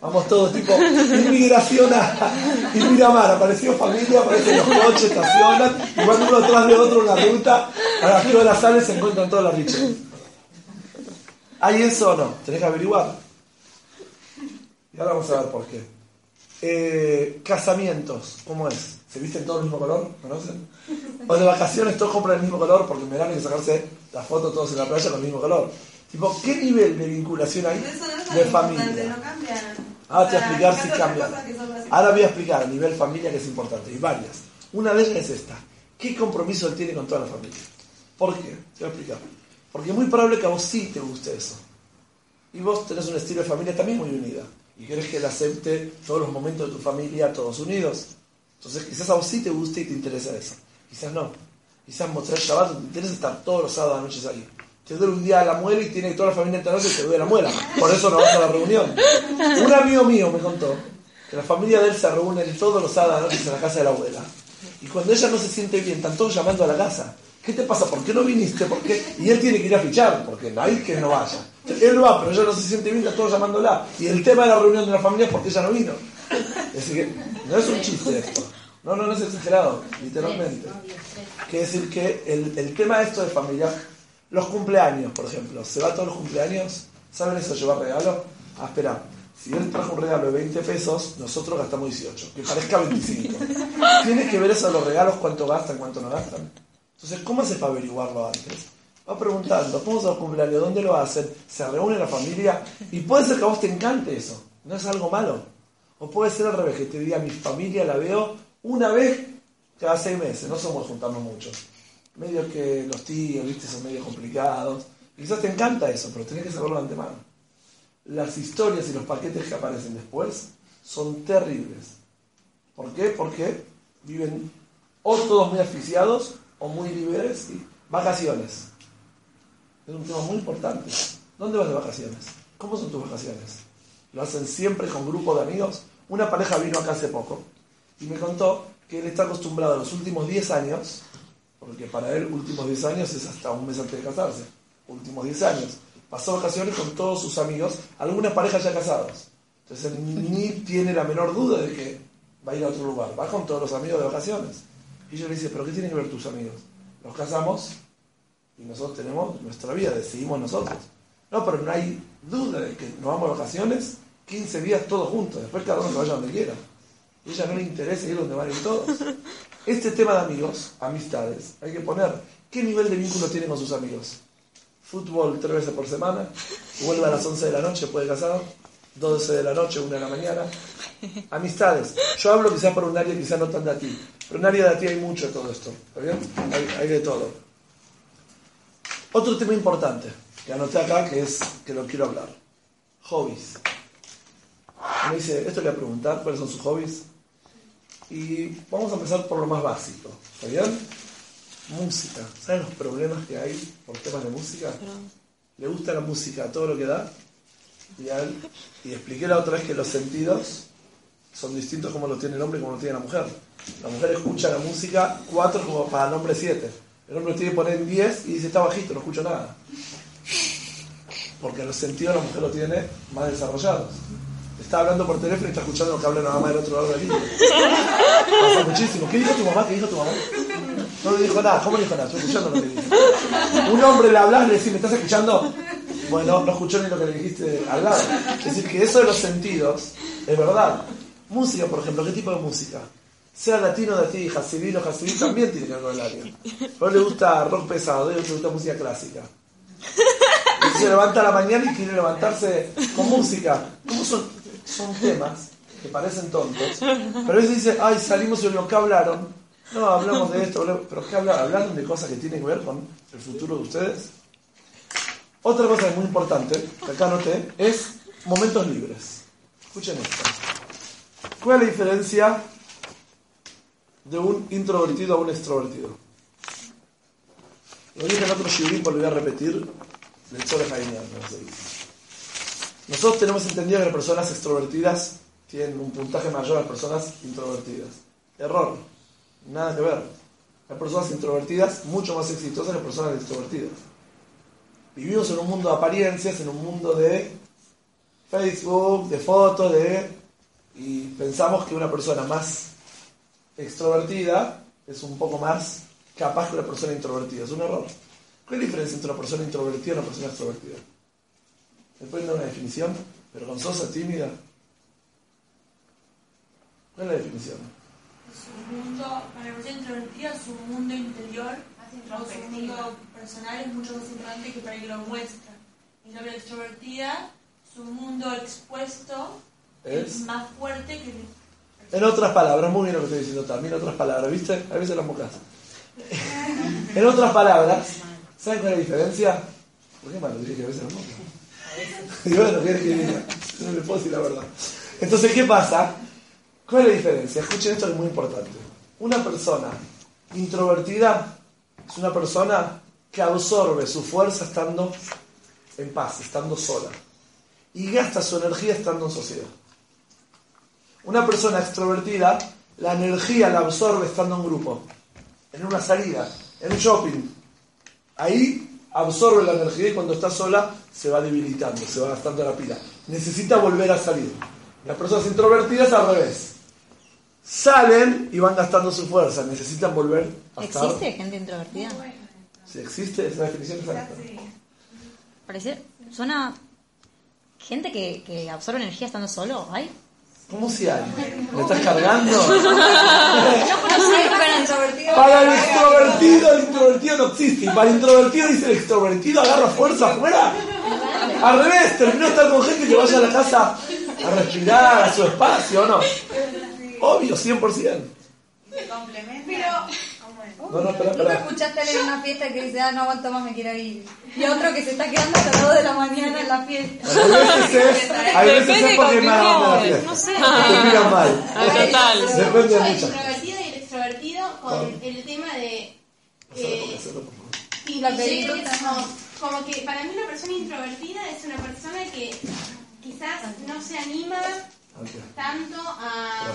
Speaker 1: Vamos todos, tipo, inmigración a y Miramar, apareció familia, aparecen los coches, estacionan, y van uno detrás de otro en la ruta, a las de las sales se encuentran todas las riches. ¿Hay eso o no? Tenés que averiguar. Y ahora vamos a ver por qué. Eh, casamientos, ¿cómo es? ¿Se visten todos el mismo color? ¿Conocen? O de vacaciones todos compran el mismo color porque en verano hay que sacarse las fotos todos en la playa con el mismo color. Tipo, ¿qué nivel de vinculación hay de familia? Ahora te voy a explicar si cambia. Ahora voy a explicar a nivel familia que es importante. Y varias. Una de ellas es esta. ¿Qué compromiso él tiene con toda la familia? ¿Por qué? Te voy a explicar. Porque es muy probable que a vos sí te guste eso. Y vos tenés un estilo de familia también muy unida. Y querés que él acepte todos los momentos de tu familia todos unidos. Entonces quizás a vos sí te guste y te interesa eso. Quizás no. Quizás mostrar Shabbat te interesa estar todos los sábados noches ahí te duele un día la muela y tiene toda la familia entera que te duele la muela. Por eso no vas a la reunión. Un amigo mío me contó que la familia de él se reúne todos los sábados en la casa de la abuela. Y cuando ella no se siente bien, están todos llamando a la casa. ¿Qué te pasa? ¿Por qué no viniste? ¿Por qué? Y él tiene que ir a fichar, porque hay que no vaya. Él va, pero ella no se siente bien, están todos llamándola. Y el tema de la reunión de la familia es porque ella no vino. Decir, que no es un chiste esto. No, no, no es exagerado, literalmente. Quiere decir que el, el tema de esto de familia los cumpleaños, por ejemplo. ¿Se va a todos los cumpleaños? ¿Saben eso llevar regalo? Ah, espera. Si él trajo un regalo de 20 pesos, nosotros gastamos 18. Que parezca 25. Tienes que ver eso de los regalos, cuánto gastan, cuánto no gastan. Entonces, ¿cómo hace para averiguarlo antes? Va preguntando, ¿cómo son los cumpleaños? ¿Dónde lo hacen? ¿Se reúne la familia? Y puede ser que a vos te encante eso. No es algo malo. O puede ser al revés, que te diga, mi familia la veo una vez cada seis meses. No somos juntarnos muchos medio que los tíos, viste, son medio complicados. quizás te encanta eso, pero tenés que saberlo de antemano. Las historias y los paquetes que aparecen después son terribles. ¿Por qué? Porque viven o todos muy asfixiados o muy libres y vacaciones. Es un tema muy importante. ¿Dónde vas de vacaciones? ¿Cómo son tus vacaciones? ¿Lo hacen siempre con grupo de amigos? Una pareja vino acá hace poco y me contó que él está acostumbrado a los últimos 10 años, porque para él últimos 10 años es hasta un mes antes de casarse, últimos 10 años, pasó vacaciones con todos sus amigos, algunas parejas ya casados. Entonces él ni tiene la menor duda de que va a ir a otro lugar, va con todos los amigos de vacaciones. Y yo le dice, pero ¿qué tienen que ver tus amigos? Nos casamos y nosotros tenemos nuestra vida, decidimos nosotros. No, pero no hay duda de que nos vamos a vacaciones 15 días todos juntos, después cada uno que vaya donde quiera. A ella no le interesa ir donde van todos. Este tema de amigos, amistades, hay que poner qué nivel de vínculo tiene con sus amigos. Fútbol tres veces por semana, vuelve a las 11 de la noche, puede casar, 12 de la noche, 1 de la mañana. Amistades. Yo hablo quizás por un área quizás no tan de ti, pero en área de ti hay mucho de todo esto. ¿Está bien? Hay, hay de todo. Otro tema importante que anoté acá que es que lo quiero hablar. Hobbies. Me dice, esto le voy a preguntar, ¿cuáles son sus hobbies? Y vamos a empezar por lo más básico. ¿Está bien? Música. ¿Saben los problemas que hay por temas de música? ¿Le gusta la música todo lo que da? Y, expliqué la otra vez que los sentidos son distintos como lo tiene el hombre y como lo tiene la mujer. La mujer escucha la música cuatro como para el hombre siete. El hombre tiene que poner 10 y dice, está bajito, no escucho nada. Porque los sentidos la mujer lo tiene más desarrollados. Está hablando por teléfono y está escuchando lo que habla la mamá del otro lado del libro. Pasa muchísimo. ¿Qué dijo tu mamá? ¿Qué dijo tu mamá? No le dijo nada. ¿Cómo le dijo nada? Estoy escuchando lo que dijo. Un hombre le hablas y le dice, ¿me estás escuchando? Bueno, no escuchó ni lo que le dijiste al lado. Es decir, que eso de los sentidos es verdad. Música, por ejemplo, ¿qué tipo de música? Sea latino de ti, Hasidí o Hasidí también tiene que ver con el área. A le gusta rock pesado, a le gusta música clásica. Y se levanta a la mañana y quiere levantarse con música. ¿Cómo son? Son temas que parecen tontos, pero a veces dice, ay, salimos y lo que hablaron. No, hablamos de esto, pero ¿qué hablaron? ¿Hablaron de cosas que tienen que ver con el futuro de ustedes? Otra cosa muy importante, que acá noté, es momentos libres. Escuchen esto. ¿Cuál es la diferencia de un introvertido a un extrovertido? Lo dije en otro shiurim, lo voy a repetir, del Chole no dice. Nosotros tenemos entendido que las personas extrovertidas tienen un puntaje mayor a las personas introvertidas. Error. Nada que ver. Las personas introvertidas mucho más exitosas que las personas extrovertidas. Vivimos en un mundo de apariencias, en un mundo de Facebook, de fotos, de... Y pensamos que una persona más extrovertida es un poco más capaz que una persona introvertida. Es un error. ¿Cuál es la diferencia entre una persona introvertida y una persona extrovertida? Después de una definición, vergonzosa, tímida. ¿Cuál es la definición?
Speaker 2: Su mundo, para la persona introvertida, su mundo interior, o su mundo personal es mucho más importante que para que lo muestra. En cambio, la extrovertida, su mundo expuesto es, más fuerte que
Speaker 1: el... En otras palabras, muy bien lo que estoy diciendo también, en otras palabras, ¿viste? A veces las mocas. en otras palabras, ¿saben cuál es la diferencia? ¿Por qué malo dije que a veces las mocas? Y bueno, ¿qué que No me puedo decir la verdad. Entonces, ¿qué pasa? ¿Cuál es la diferencia? Escuchen esto que es muy importante. Una persona introvertida es una persona que absorbe su fuerza estando en paz, estando sola. Y gasta su energía estando en sociedad. Una persona extrovertida, la energía la absorbe estando en grupo, en una salida, en un shopping. Ahí absorbe la energía y cuando está sola se va debilitando, se va gastando la pila. Necesita volver a salir. Las personas introvertidas al revés. Salen y van gastando su fuerza, necesitan volver
Speaker 5: a ¿Existe gente introvertida?
Speaker 1: Sí, existe, esa definición exacta.
Speaker 5: Parece, suena gente que, que absorbe energía estando solo, ¿hay?
Speaker 1: ¿Cómo si hay? ¿Me estás cargando? para el extrovertido, el introvertido no existe. Y para el introvertido dice el extrovertido agarra fuerza afuera. Al revés, terminó de estar con gente que vaya a la casa a respirar, a su espacio, ¿no? Obvio, 100%.
Speaker 6: Pero
Speaker 1: no, no, espera, espera.
Speaker 6: escuchaste en una fiesta que dice, ah, no aguanto más, me quiero ir? Y otro que se está quedando hasta las 2 de la mañana en la fiesta.
Speaker 1: A veces es, a veces es porque me la fiesta. No sé. Te miran mal.
Speaker 3: Ah, total. Depende de mucho. El introvertido y el extrovertido con el tema de... Eh, y como, como que para mí una persona introvertida es una persona que quizás no se anima tanto a,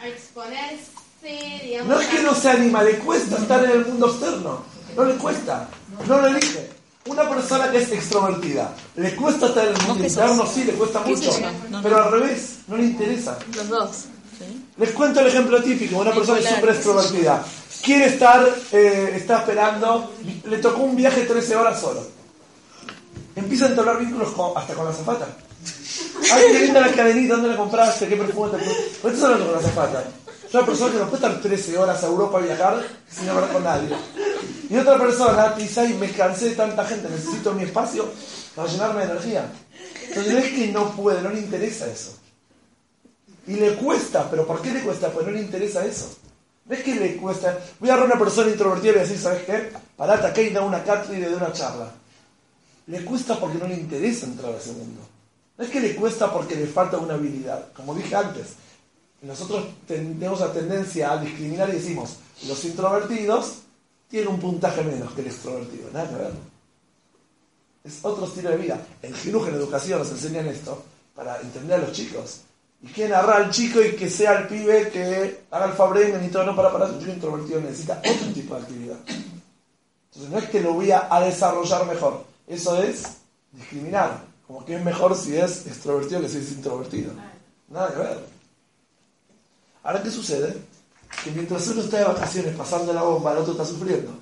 Speaker 3: a exponerse digamos.
Speaker 1: No es que no se anima, le cuesta estar en el mundo externo. No le cuesta. No lo elige. Una persona que es extrovertida, ¿le cuesta estar en el mundo interno? Sí, le cuesta mucho. Pero al revés, no le interesa.
Speaker 4: Los dos.
Speaker 1: Les cuento el ejemplo típico. Una persona que es súper extrovertida. Quiere estar, eh, está esperando, le tocó un viaje 13 horas solo. Empieza a entablar vínculos hasta con la zapata. Ay, qué linda la cadenita, ¿dónde la compraste? ¿Qué perfume te Pues estás hablando con la zapata. Una persona que no puede estar 13 horas a Europa a viajar sin hablar con nadie. Y otra persona dice, ay, me cansé de tanta gente, necesito mi espacio para llenarme de energía. Entonces no es que no puede, no le interesa eso. Y le cuesta, pero ¿por qué le cuesta? Pues no le interesa eso. No es que le cuesta. Voy a agarrar a una persona introvertida y decir, ¿sabes qué? Parate acá y da una cátedra le una charla. Le cuesta porque no le interesa entrar a ese mundo. No es que le cuesta porque le falta una habilidad. Como dije antes, nosotros tenemos la tendencia a discriminar y decimos, los introvertidos tienen un puntaje menos que el extrovertido. Nada que ver. Es otro estilo de vida. El Jinuj en educación nos enseñan esto para entender a los chicos. Y quieren agarrar al chico y que sea el pibe que haga el fabremen y todo, no para para su chico introvertido necesita otro tipo de actividad. Entonces no es que lo voy a desarrollar mejor, eso es discriminar. Como que es mejor si es extrovertido que si es introvertido. Nada que ver. Ahora, ¿qué sucede? Que mientras uno está de vacaciones pasando la bomba, el otro está sufriendo.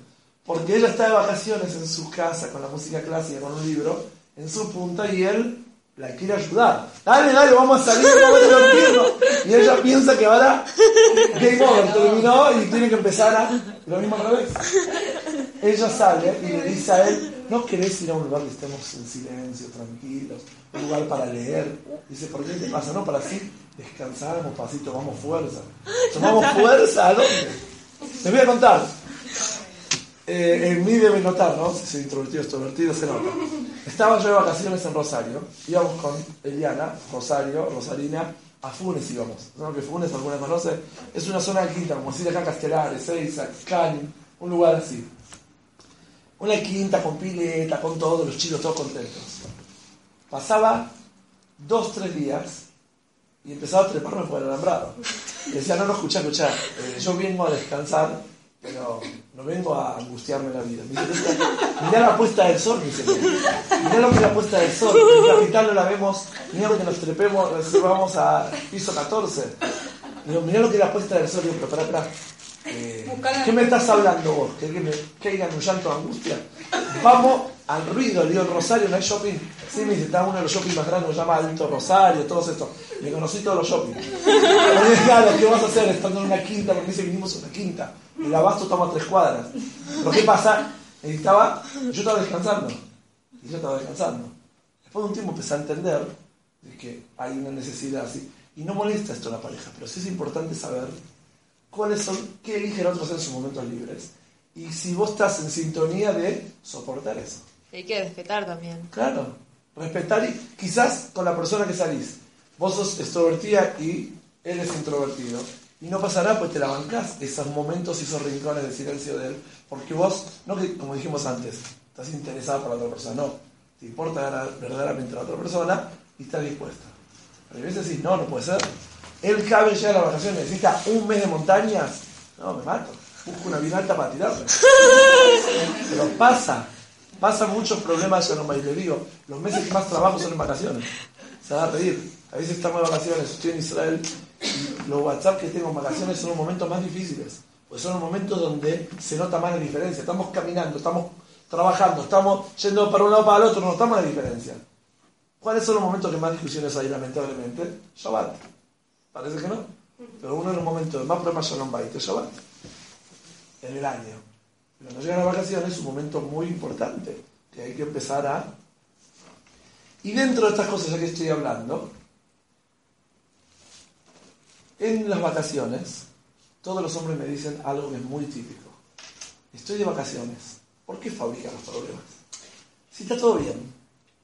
Speaker 1: Porque ella está de vacaciones en su casa con la música clásica, con un libro, en su punta, y él la quiere ayudar. Dale, dale, vamos a salir, vamos a. Y ella piensa que ahora Game Over terminó y tiene que empezar a lo mismo otra vez. Ella sale y le dice a él, ¿no querés ir a un lugar que estemos en silencio, tranquilos? Un lugar para leer. Dice, ¿por qué te pasa? No, para así descansamos, pasito, tomamos fuerza. ¿Tomamos fuerza? ¿A dónde? Les voy a contar. Eh, en mí debe notar, ¿no? Si soy introvertido, extrovertido, se nota. Estaba yo de vacaciones en Rosario. Íbamos con Eliana, Rosario, Rosarina, a Funes íbamos. ¿No? Que Funes, alguna conoce, es una zona quinta, como decir acá Castelares, Seiza, Cani, un lugar así. Una quinta con pileta, con todos los chicos todos contentos. Pasaba dos, tres días y empezaba a treparme por el alambrado. Y decía, no, no, escucha, escucha, eh, yo vengo a descansar pero no vengo a angustiarme la vida. Mirá la puesta del sol, señor. Mirá lo que es la puesta del sol. En capital no la vemos, mirá que nos trepemos, vamos a piso 14. Digo, mirá lo que es la puesta del sol. Digo, pero para atrás. Eh, ¿Qué me estás hablando vos? ¿Que, que me caiga en un llanto de angustia? Vamos al ruido, le digo, Rosario no hay shopping. Sí, me dice, está uno de los shopping más grandes, se llama Alto Rosario, todos estos. Le conocí todos los shopping. claro, ¿qué vas a hacer estando en una quinta? Porque dice, vinimos a una quinta. El abasto toma tres cuadras. Pero ¿qué pasa? Estaba, yo estaba descansando. Y yo estaba descansando. Después de un tiempo empecé a entender que hay una necesidad así. Y no molesta esto a la pareja, pero sí es importante saber cuáles son, qué elige el otro hacer en sus momentos libres. Y si vos estás en sintonía de soportar eso.
Speaker 4: Hay que respetar también.
Speaker 1: Claro, respetar y quizás con la persona que salís. Vos sos extrovertida y él es introvertido. Y no pasará, pues te la bancás esos momentos y esos rincones de silencio de él. Porque vos, no que, como dijimos antes, estás interesada por la otra persona, no. Te importa verdaderamente la otra persona y estás dispuesta. Pero a veces decís, no, no puede ser. Él cabe ya a la vacación, necesita un mes de montañas. No, me mato. Busco una bien alta para tirarme. Pero pasa. Pasa muchos problemas, yo no me le digo. Los meses que más trabajo son en vacaciones. Se va a reír. A veces estamos de vacaciones, estoy en Israel y los WhatsApp que tengo en vacaciones son los momentos más difíciles. Pues son los momentos donde se nota más la diferencia. Estamos caminando, estamos trabajando, estamos yendo para un lado para el otro, no estamos la diferencia. ¿Cuáles son los momentos que más discusiones hay, lamentablemente? Shabbat. Parece que no. Pero uno de los momentos más problemas son los baites, Shabbat. En el año. Cuando llegan las vacaciones es un momento muy importante que hay que empezar a... Y dentro de estas cosas que estoy hablando, en las vacaciones, todos los hombres me dicen algo que es muy típico. Estoy de vacaciones. ¿Por qué fabrican los problemas? Si está todo bien,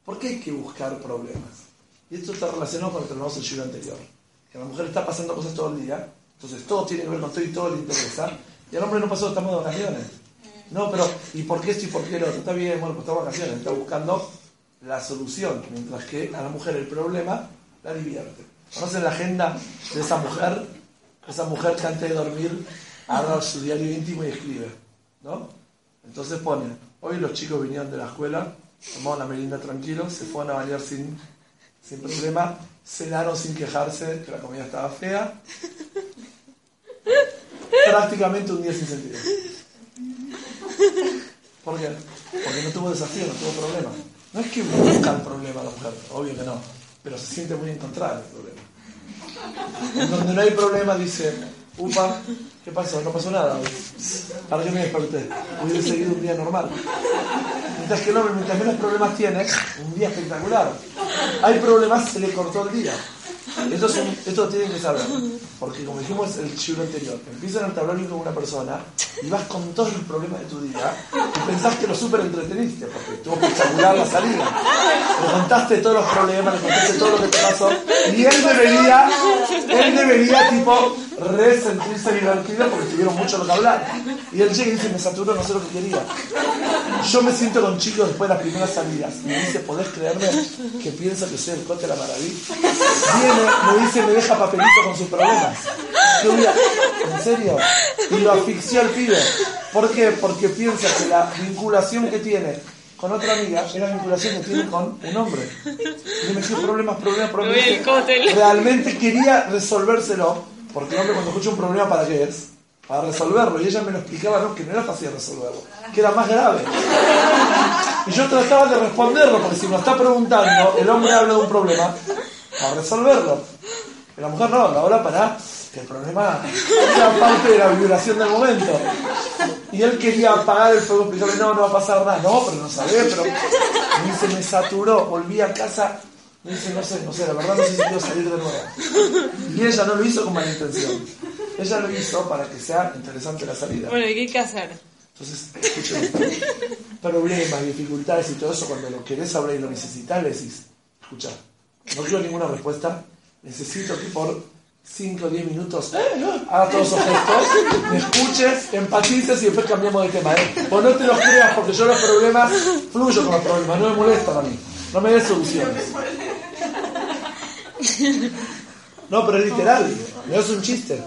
Speaker 1: ¿por qué hay que buscar problemas? Y esto está relacionado con lo que tenemos el anterior. La mujer está pasando cosas todo el día, entonces todo tiene que ver con todo y todo le interesa. Y al hombre no pasó, estamos de vacaciones. No, pero ¿y por qué esto y por qué lo otro? Está bien, bueno, pues está de vacaciones, está buscando la solución, mientras que a la mujer el problema la divierte. ¿Conocen la agenda de esa mujer? esa mujer que antes de dormir agarra su diario íntimo y escribe, ¿no? Entonces pone, hoy los chicos vinieron de la escuela, tomaron la merienda tranquilo, se fueron a bañar sin, sin problema, cenaron sin quejarse que la comida estaba fea. Prácticamente un día sin sentido. ¿Por qué? Porque no tuvo desafío, no tuvo problema. No es que busca el problema la mujer, obvio que no, pero se siente muy encontrada el problema. En donde no hay problema dice, upa, ¿qué pasó? No pasó nada. ¿Para qué me desperté? Hubiera seguido un día normal. Mientras que el hombre, mientras menos problemas tiene, un día espectacular. Hay problemas, se le cortó el día. Esto, es esto tienen que saber. Porque como dijimos el chivo anterior, empiezan a tablón con una persona y vas con todos los problemas de tu día y pensás que lo súper entreteniste, porque estuvo espectacular la salida. Le contaste todos los problemas, le contaste todo lo que te pasó y él debería, él debería tipo re sentirse divertido porque tuvieron mucho lo que hablar. Y él llega y dice, me saturó, no sé lo que quería. Yo me siento con chicos después de las primeras salidas y me dice, ¿podés creerme que piensa que soy el coche de la maravilla? Viene, me dice, me deja papelito con sus problemas. ¿En serio? Y lo asfixió al pibe. ¿Por qué? Porque piensa que la vinculación que tiene con otra amiga es la vinculación que tiene con un hombre. Y me dijo problemas, problemas, problemas. Realmente quería resolvérselo, porque el hombre cuando escucha un problema, ¿para qué es? Para resolverlo. Y ella me lo explicaba, no, que no era fácil resolverlo, que era más grave. Y yo trataba de responderlo, porque si me está preguntando, el hombre habla de un problema, para resolverlo. Y la mujer no, ahora para que el problema era parte de la vibración del momento. Y él quería apagar el fuego, explicarle, no, no va a pasar nada. No, pero no sabía, pero me dice, me saturó, volví a casa, me dice, no sé, no sé, la verdad no sé si quiero salir de nuevo. Y ella no lo hizo con mala intención. Ella lo hizo para que sea interesante la salida.
Speaker 4: Bueno, ¿y qué hay que hacer?
Speaker 1: Entonces, escúcheme, problemas, dificultades y todo eso, cuando lo querés hablar y lo necesitas, le decís, escucha, no quiero ninguna respuesta, necesito que por 5 o 10 minutos hagas todos esos gestos, me escuches, empatices y después cambiamos de tema. ¿eh? O no te los creas porque yo los problemas fluyo con los problemas, no me molestan a mí, no me des soluciones. No, pero es literal, no es un chiste,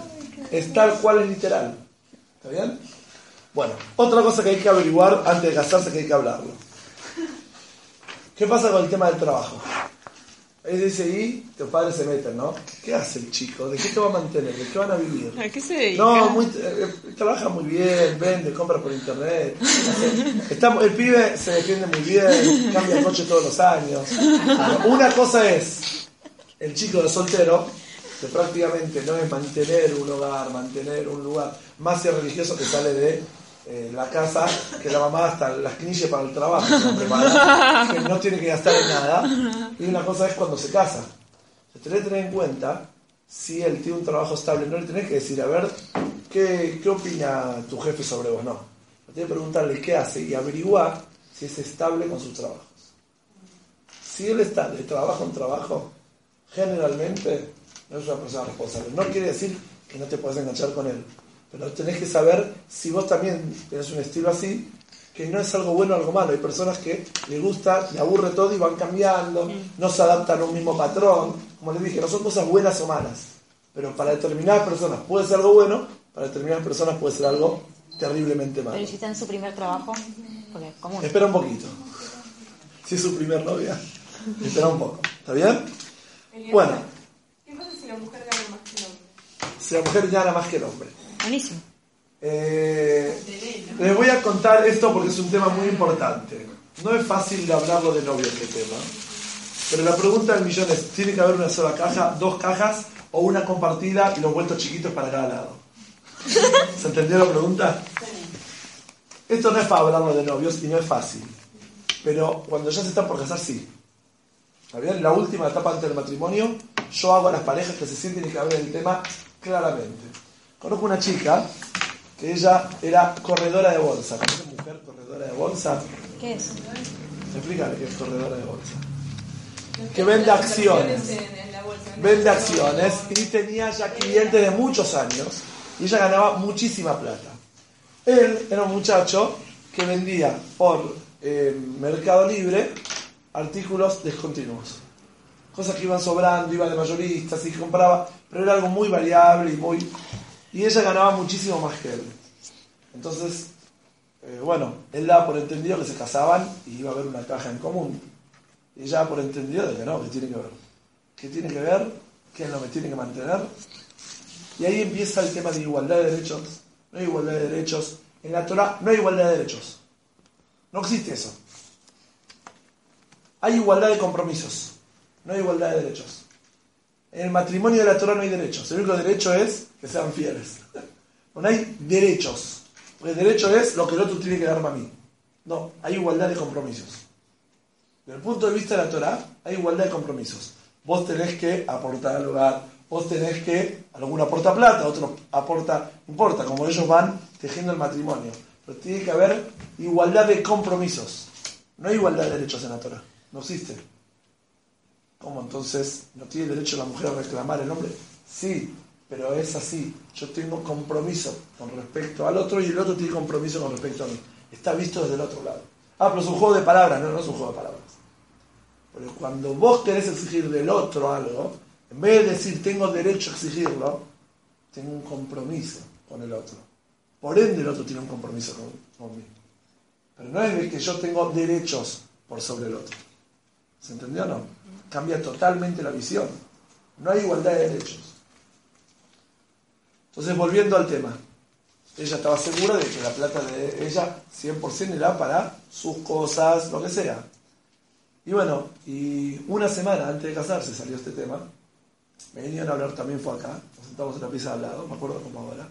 Speaker 1: es tal cual es literal. ¿Está bien? Bueno, otra cosa que hay que averiguar antes de casarse que hay que hablarlo. ¿Qué pasa con el tema del trabajo? Ahí dice, y tus padres se meten, ¿no? ¿Qué hace el chico? ¿De qué te va a mantener? ¿De qué van a vivir?
Speaker 4: ¿A qué se dedica?
Speaker 1: No, muy, eh, trabaja muy bien, vende, compra por internet. el pibe se defiende muy bien, cambia el coche todos los años. una cosa es el chico de soltero, que prácticamente no es mantener un hogar, mantener un lugar más religioso que sale de eh, la casa, que la mamá hasta las quinillas para el trabajo, que no tiene que gastar en nada. Y una cosa es cuando se casa. Tenés que tener en cuenta si él tiene un trabajo estable, no le tenés que decir, a ver, ¿qué, qué opina tu jefe sobre vos? No. Tienes que preguntarle qué hace y averiguar si es estable con sus trabajos. Si él está de trabajo en trabajo, generalmente no es una persona responsable. No quiere decir que no te puedes enganchar con él. Pero tenés que saber si vos también tenés un estilo así, que no es algo bueno o algo malo. Hay personas que les gusta, le aburre todo y van cambiando, no se adaptan a un mismo patrón. Como les dije, no son cosas buenas o malas. Pero para determinadas personas puede ser algo bueno, para determinadas personas puede ser algo terriblemente malo.
Speaker 5: Pero si está en su primer trabajo,
Speaker 1: Espera un poquito. Si es su primer novia, espera un poco. ¿Está bien? Bueno.
Speaker 2: ¿Qué pasa si la mujer gana más que el hombre?
Speaker 1: Si la mujer gana más que el hombre.
Speaker 5: Buenísimo.
Speaker 1: Eh, les voy a contar esto porque es un tema muy importante. No es fácil de hablarlo de novio este tema. Pero la pregunta del millón es, ¿tiene que haber una sola caja, dos cajas o una compartida y los vueltos chiquitos para cada lado? ¿Se entendió la pregunta? Esto no es para hablarlo de novios y no es fácil. Pero cuando ya se están por casar, sí. La última etapa antes del matrimonio, yo hago a las parejas que se sienten y que hablen el tema claramente. Conozco una chica que ella era corredora de bolsa. ¿Conoces mujer corredora de bolsa?
Speaker 5: ¿Qué es?
Speaker 1: Explícale qué es corredora de bolsa. Que vende acciones. Vende acciones y tenía ya clientes de muchos años y ella ganaba muchísima plata. Él era un muchacho que vendía por eh, Mercado Libre artículos descontinuos. cosas que iban sobrando, iba de mayorista, así que compraba, pero era algo muy variable y muy... Y ella ganaba muchísimo más que él. Entonces, eh, bueno, él daba por entendido que se casaban y iba a haber una caja en común. Y ella por entendido de que no, que tiene que ver. ¿Qué tiene que ver? ¿Qué lo que tiene que mantener? Y ahí empieza el tema de igualdad de derechos. No hay igualdad de derechos. En la Torah no hay igualdad de derechos. No existe eso. Hay igualdad de compromisos. No hay igualdad de derechos. En el matrimonio de la Torah no hay derechos. El único derecho es que sean fieles. No hay derechos. Porque el derecho es lo que el otro tiene que darme a mí. No, hay igualdad de compromisos. Desde el punto de vista de la Torah, hay igualdad de compromisos. Vos tenés que aportar al hogar, vos tenés que, alguno aporta plata, otro aporta, importa, como ellos van tejiendo el matrimonio. Pero tiene que haber igualdad de compromisos. No hay igualdad de derechos en la Torah. No existe. ¿Cómo entonces no tiene derecho la mujer a reclamar el hombre? Sí, pero es así. Yo tengo compromiso con respecto al otro y el otro tiene compromiso con respecto a mí. Está visto desde el otro lado. Ah, pero es un juego de palabras. No, no es un juego de palabras. Pero cuando vos querés exigir del otro algo, en vez de decir tengo derecho a exigirlo, tengo un compromiso con el otro. Por ende el otro tiene un compromiso conmigo. Pero no es que yo tengo derechos por sobre el otro. ¿Se entendió o no? Cambia totalmente la visión. No hay igualdad de derechos. Entonces, volviendo al tema. Ella estaba segura de que la plata de ella 100% era para sus cosas, lo que sea. Y bueno, y una semana antes de casarse salió este tema. Me venían a hablar, también fue acá. Nos sentamos en la pieza al lado, me acuerdo como ahora.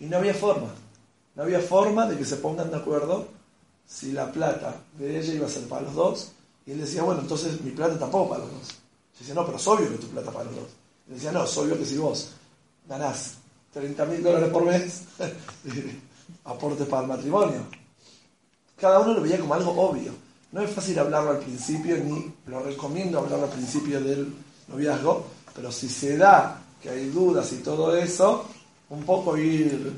Speaker 1: Y no había forma. No había forma de que se pongan de acuerdo si la plata de ella iba a ser para los dos. Y él decía, bueno, entonces mi plata tampoco para los dos. Yo decía, no, pero es obvio que tu plata para los dos. Y él decía, no, es obvio que si vos ganás 30 mil dólares por mes, aportes para el matrimonio. Cada uno lo veía como algo obvio. No es fácil hablarlo al principio, ni lo recomiendo hablarlo al principio del noviazgo, pero si se da que hay dudas y todo eso, un poco ir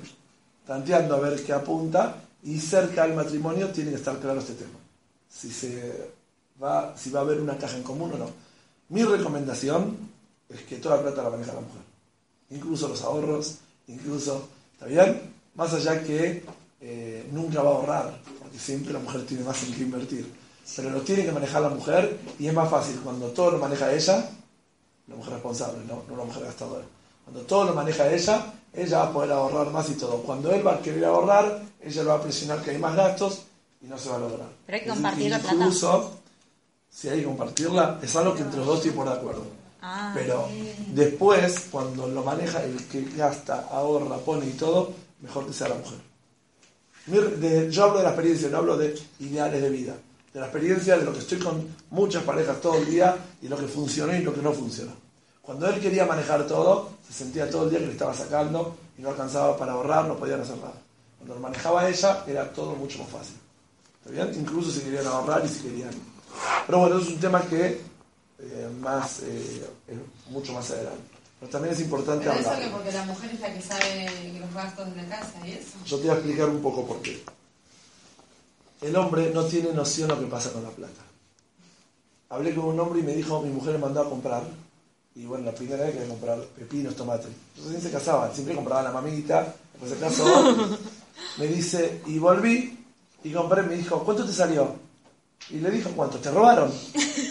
Speaker 1: tanteando a ver qué apunta y cerca del matrimonio tiene que estar claro este tema. Si, se va, si va a haber una caja en común o no. Mi recomendación es que toda la plata la maneja la mujer. Incluso los ahorros, incluso, ¿está bien? Más allá que eh, nunca va a ahorrar, porque siempre la mujer tiene más en que invertir. Pero lo tiene que manejar la mujer y es más fácil cuando todo lo maneja ella, la mujer responsable, no, no la mujer gastadora. Cuando todo lo maneja ella, ella va a poder ahorrar más y todo. Cuando él va a querer ahorrar, ella lo va a presionar que hay más gastos y no se va a lograr.
Speaker 5: Pero hay que compartir la plata.
Speaker 1: Incluso, si hay que compartirla, es algo que entre los dos tienen de acuerdo.
Speaker 5: Ah,
Speaker 1: Pero después, cuando lo maneja el que gasta, ahorra, pone y todo, mejor que sea la mujer. De- yo hablo de la experiencia, no hablo de ideales de vida. De la experiencia de lo que estoy con muchas parejas todo el día y lo que funcionó y lo que no funcionó. Cuando él quería manejar todo, se sentía todo el día que le estaba sacando y no alcanzaba para ahorrar, no podían hacer nada. Cuando lo manejaba ella, era todo mucho más fácil. ¿Está bien? Incluso si querían ahorrar y si querían. Pero bueno, eso es un tema que eh, más, eh, es mucho más adelante. Pero también es importante
Speaker 7: Pero eso
Speaker 1: hablar.
Speaker 7: que porque la mujer es la que sabe los gastos de la casa y eso.
Speaker 1: Yo te voy a explicar un poco por qué. El hombre no tiene noción de lo que pasa con la plata. Hablé con un hombre y me dijo, mi mujer me mandó a comprar, y bueno, la primera vez quería comprar pepinos, tomates. Entonces se casaban, siempre compraba la mamita, después se casó. Me dice, y volví, y compré, me dijo, ¿cuánto te salió? Y le dijo, ¿cuánto? ¿Te robaron?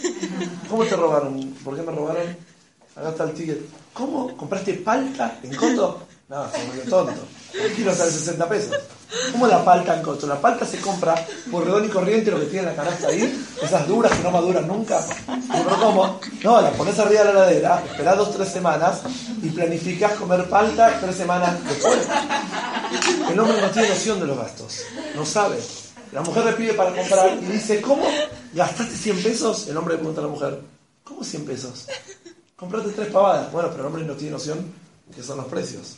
Speaker 1: ¿Cómo te robaron? ¿Por qué me robaron? Acá está el ticket. ¿Cómo? ¿Compraste palta en coto? No, se volvió tonto. El kilo sale 60 pesos. ¿Cómo la palta en coto? La palta se compra por redón y corriente, lo que tiene la canasta ahí, esas duras que no maduran nunca. Y ¿Pero cómo? No, la pones arriba de la heladera, esperás dos, tres semanas y planificás comer palta tres semanas después. El hombre no tiene noción de los gastos, no sabe. La mujer le pide para comprar y dice, ¿cómo? ¿Gastaste 100 pesos? El hombre le pregunta a la mujer, ¿cómo 100 pesos? Compraste tres pavadas. Bueno, pero el hombre no tiene noción que son los precios.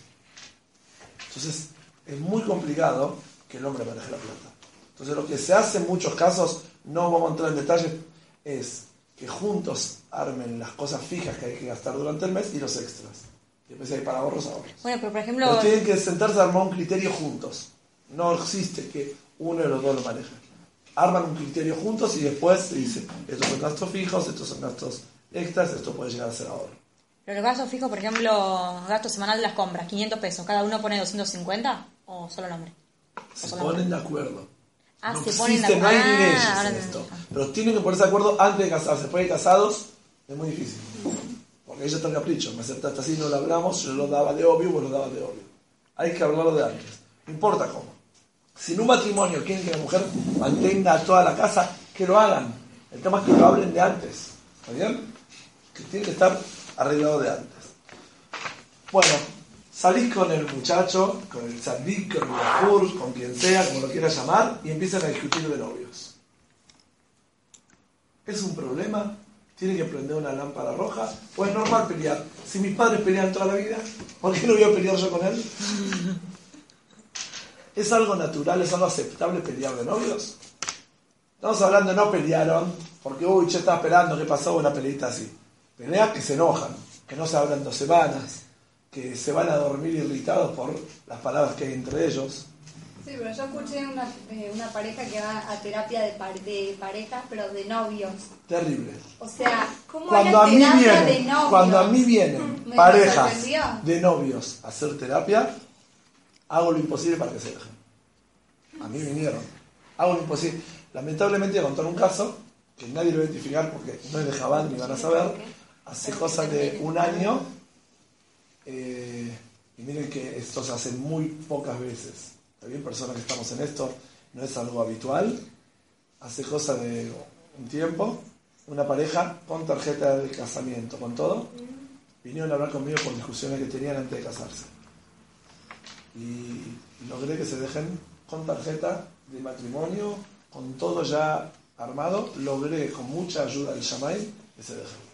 Speaker 1: Entonces, es muy complicado que el hombre maneje la plata. Entonces, lo que se hace en muchos casos, no vamos a entrar en detalles, es que juntos armen las cosas fijas que hay que gastar durante el mes y los extras. Y después hay para ahorros, ahorros.
Speaker 5: Bueno, pero por ejemplo,
Speaker 1: Pero tienen que sentarse a armar un criterio juntos. No existe que uno de los dos lo maneje. Arman un criterio juntos y después se dice, estos son gastos fijos, estos son gastos extras, esto puede llegar a ser ahorro.
Speaker 5: Pero los gastos fijos, por ejemplo, gasto semanal de las compras, 500 pesos, ¿cada uno pone 250 o solo el hombre?
Speaker 1: Se ponen de acuerdo.
Speaker 5: Ah,
Speaker 1: no
Speaker 5: se ponen de
Speaker 1: existe, no hay
Speaker 5: Ah,
Speaker 1: leyes
Speaker 5: ahora
Speaker 1: en esto. Pero tienen que ponerse de acuerdo antes de casarse. Después de casados es muy difícil. Porque ya está el capricho. Me aceptaste así, no lo hablamos, yo lo daba de obvio, vos lo dabas de obvio. Hay que hablarlo de antes. No importa cómo. Si en un matrimonio quieren que la mujer mantenga toda la casa, que lo hagan. El tema es que lo hablen de antes. ¿Está bien? Que tiene que estar arreglado de antes. Bueno, salís con el muchacho, con el sandik, con el yahur, con quien sea, como lo quieras llamar, y empiezan a discutir de novios. ¿Es un problema? ¿Tiene que prender una lámpara roja? ¿O es normal pelear? Si mis padres pelean toda la vida, ¿por qué no voy a pelear yo con él? ¿Es algo natural, es algo aceptable pelear de novios? Estamos hablando de no pelearon, porque uy, yo estaba esperando que pasó una peleita así. Peleas que se enojan, que no se hablan dos semanas, que se van a dormir irritados por las palabras que hay entre ellos.
Speaker 8: Sí, pero yo escuché una, eh, una pareja que va a terapia de, par- de parejas, pero de novios.
Speaker 1: Terrible.
Speaker 8: O sea, ¿cómo
Speaker 1: Cuando a mí
Speaker 8: terapia de
Speaker 1: vienen,
Speaker 8: novios?
Speaker 1: cuando a mí vienen parejas de novios a hacer terapia, hago lo imposible para que se dejen. A mí vinieron. Hago lo imposible. Lamentablemente voy a contar un caso que nadie lo va a identificar porque no es de Jabal ni van a saber. Hace cosas de un año, eh, y miren que esto se hace muy pocas veces. ¿Está bien? Personas que estamos en esto, no es algo habitual. Hace cosa de un tiempo, una pareja con tarjeta de casamiento, con todo, vinieron a hablar conmigo por discusiones que tenían antes de casarse. Y logré que se dejen con tarjeta de matrimonio, con todo ya armado, logré con mucha ayuda del Shamay que se dejen.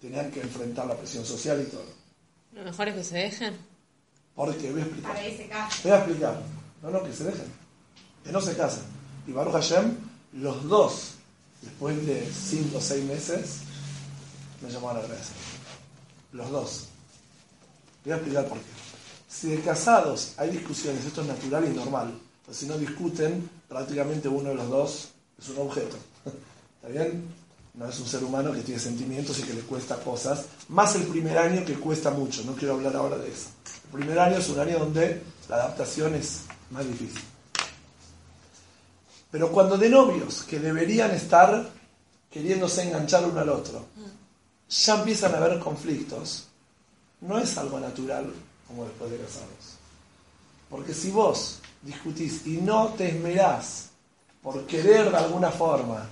Speaker 1: Tenían que enfrentar la presión social y todo.
Speaker 4: Lo mejor es que se dejen.
Speaker 1: Porque voy a explicar. Voy a explicar. No, no, que se dejen. Que no se casen. Y Baruch Hashem, los dos, después de cinco o seis meses, me llamaron a agradecer. Los dos. Voy a explicar por qué. Si de casados hay discusiones, esto es natural y normal. Pues si no discuten, prácticamente uno de los dos es un objeto. ¿Está bien? No es un ser humano que tiene sentimientos y que le cuesta cosas. Más el primer año que cuesta mucho. No quiero hablar ahora de eso. El primer año es un año donde la adaptación es más difícil. Pero cuando de novios que deberían estar queriéndose enganchar uno al otro, ya empiezan a haber conflictos, no es algo natural como después de casados. Porque si vos discutís y no te esmerás por querer de alguna forma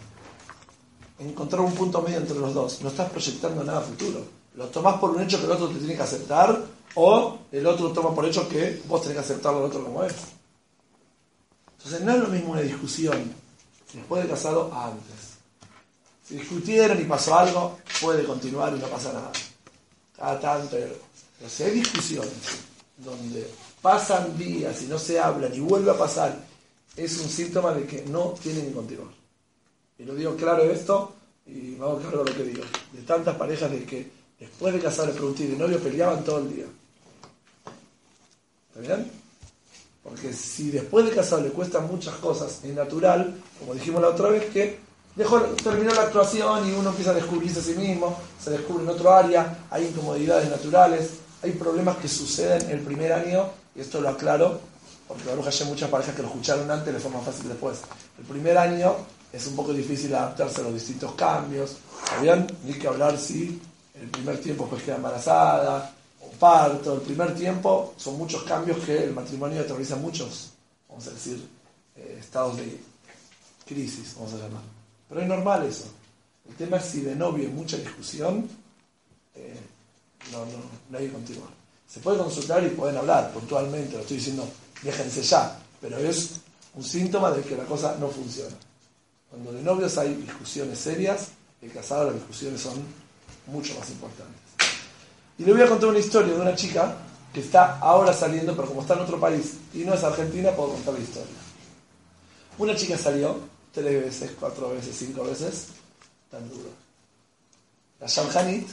Speaker 1: encontrar un punto medio entre los dos, no estás proyectando nada futuro. Lo tomás por un hecho que el otro te tiene que aceptar o el otro toma por hecho que vos tenés que aceptarlo al otro como es. Entonces no es lo mismo una discusión después de casado antes. Si discutieron y pasó algo, puede continuar y no pasa nada. Cada tanto. Pero si hay discusiones donde pasan días y no se hablan y vuelve a pasar, es un síntoma de que no tienen que continuar. Y lo digo claro esto y hago cargo de lo que digo. De tantas parejas de que después de casar, de preguntar y novio peleaban todo el día. ¿Está bien? Porque si después de casado le cuestan muchas cosas, es natural, como dijimos la otra vez, que dejó, terminó la actuación y uno empieza a descubrirse a sí mismo, se descubre en otro área, hay incomodidades naturales, hay problemas que suceden el primer año, y esto lo aclaro, porque Baruch hay muchas parejas que lo escucharon antes, les fue más fácil después. El primer año es un poco difícil adaptarse a los distintos cambios, ¿está bien? Ni que hablar si el primer tiempo pues queda embarazada, o parto, el primer tiempo son muchos cambios que el matrimonio atraviesa muchos, vamos a decir, eh, estados de crisis, vamos a llamar. Pero es normal eso. El tema es si de novio hay mucha discusión, eh, no, no, no hay que continuar. Se puede consultar y pueden hablar puntualmente, lo estoy diciendo, déjense ya, pero es un síntoma de que la cosa no funciona. Cuando de novios hay discusiones serias, de casado las discusiones son mucho más importantes. Y le voy a contar una historia de una chica que está ahora saliendo, pero como está en otro país y no es argentina, puedo contar la historia. Una chica salió tres veces, cuatro veces, cinco veces, tan duro. La Shamhanit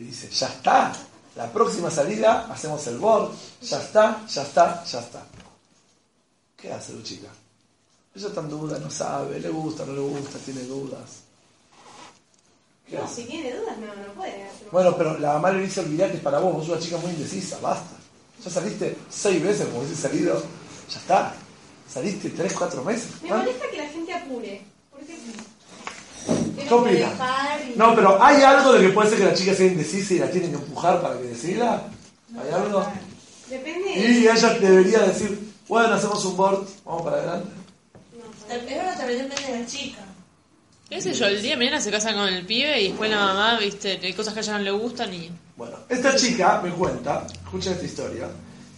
Speaker 1: le dice, ya está, la próxima salida hacemos el board, ya está, ya está, ya está. ¿Qué hace la chica? Ella está en duda, no sabe, le gusta, no le gusta, tiene dudas.
Speaker 3: No, si tiene dudas, no, no puede
Speaker 1: Bueno, pero la mamá le dice, olvidate, es para vos, vos sos una chica muy indecisa, basta. Ya saliste seis veces, como dice salido, ya está. Saliste tres, cuatro meses.
Speaker 3: Me molesta que la gente apure. ¿Por qué?
Speaker 1: No, pero ¿hay algo de que puede ser que la chica sea indecisa y la tienen que empujar para que decida? ¿Hay algo?
Speaker 3: Depende.
Speaker 1: Y ella debería decir, bueno, hacemos un board, vamos para adelante.
Speaker 2: No, es una también depende de la chica.
Speaker 4: ¿Qué sé yo? El día de mañana se casan con el pibe y después la mamá, viste, hay cosas que a ella no le gustan y.
Speaker 1: Bueno, esta chica me cuenta, escucha esta historia,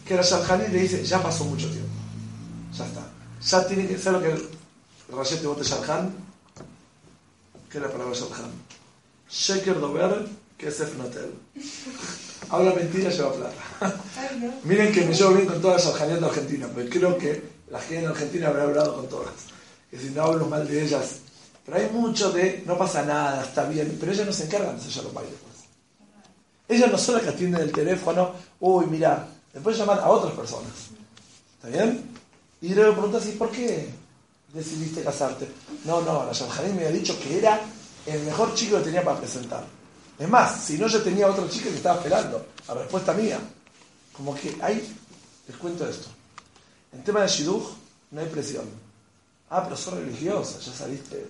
Speaker 1: que la Sharjani le dice, ya pasó mucho tiempo. Ya está. Ya tiene que ser lo que el Rayet de Bote Sharjan, ¿qué es la palabra Sharjan? Sheker Dover, que es Efnotel. Habla mentira, lleva plata. Miren que me llevo bien con todas las Sharjanías de Argentina, pero creo que la gente en Argentina habrá hablado con todas. Que si no hablo mal de ellas. Pero hay mucho de, no pasa nada, está bien, pero ellas no se encargan de hacer los bailes. Pues. Ellas no son las que atienden el teléfono, uy, mira, después llaman a otras personas. ¿Está bien? Y luego preguntas, ¿y por qué decidiste casarte? No, no, la Shamhanim me había dicho que era el mejor chico que tenía para presentar. Es más, si no, yo tenía otra chica que estaba esperando, a respuesta mía. Como que hay, les cuento esto. En tema de Shidduch, no hay presión. Ah, pero sos religiosa, ya saliste.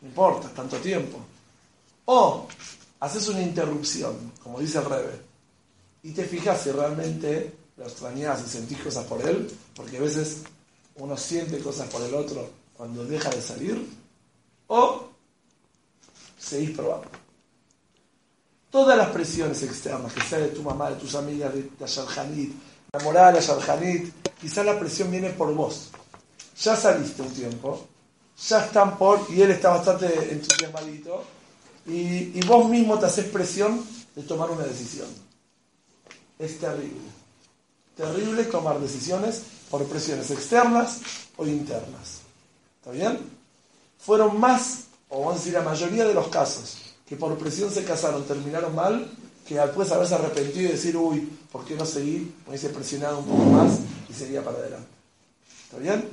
Speaker 1: No importa, tanto tiempo. O haces una interrupción, como dice el Rebe, y te fijas si realmente lo extrañas y sentís cosas por él, porque a veces uno siente cosas por el otro cuando deja de salir, o seguís probando. Todas las presiones externas, que sea de tu mamá, de tus amigas, de la Sharjanit, la moral, la quizás la presión viene por vos. Ya saliste un tiempo, ya están por, y él está bastante entusiasmadito, y, y vos mismo te haces presión de tomar una decisión. Es terrible. Terrible tomar decisiones por presiones externas o internas. ¿Está bien? Fueron más, o vamos a decir la mayoría de los casos, que por presión se casaron, terminaron mal, que después haberse arrepentido y decir, uy, ¿por qué no seguí? Me hubiese presionado un poco más y seguía para adelante. ¿Está bien?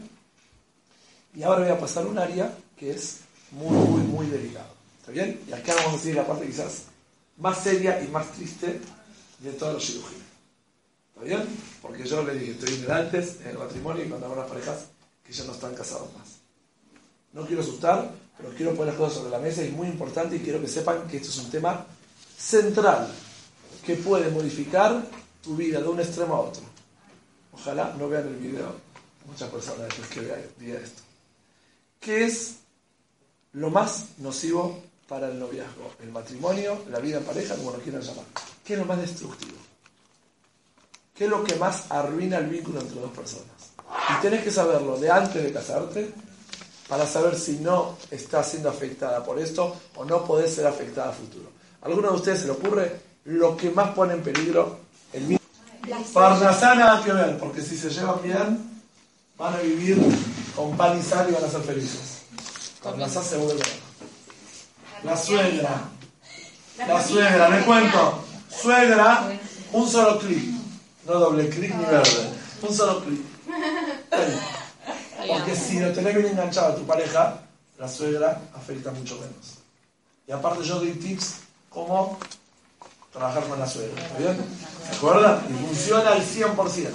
Speaker 1: Y ahora voy a pasar un área que es muy, muy, muy delicado. ¿Está bien? Y acá vamos a decir la parte quizás más seria y más triste de todos los cirugías. ¿Está bien? Porque yo le dije, estoy en el matrimonio y cuando hago las parejas que ya no están casados más. No quiero asustar, pero quiero poner las cosas sobre la mesa y es muy importante y quiero que sepan que esto es un tema central que puede modificar tu vida de un extremo a otro. Ojalá no vean el video muchas personas después que vean esto. ¿Qué es lo más nocivo para el noviazgo? El matrimonio, la vida en pareja, como lo quieran llamar. ¿Qué es lo más destructivo? ¿Qué es lo que más arruina el vínculo entre dos personas? Y tenés que saberlo de antes de casarte para saber si no estás siendo afectada por esto o no podés ser afectada a futuro. ¿A alguno de ustedes se le ocurre lo que más pone en peligro el vínculo? Parnasá nada que ver, porque si se llevan bien, van a vivir con pan y sal y van a ser felices. Parnasá se vuelve. La suegra. La suegra, me cuento. Suegra, un solo clic. No doble clic ni verde. Un solo clic. Porque si lo tenés bien enganchado a tu pareja, la suegra afecta mucho menos. Y aparte yo doy tips como trabajar con la suegra. ¿Está bien? ¿Se acuerdan? Y funciona al 100%.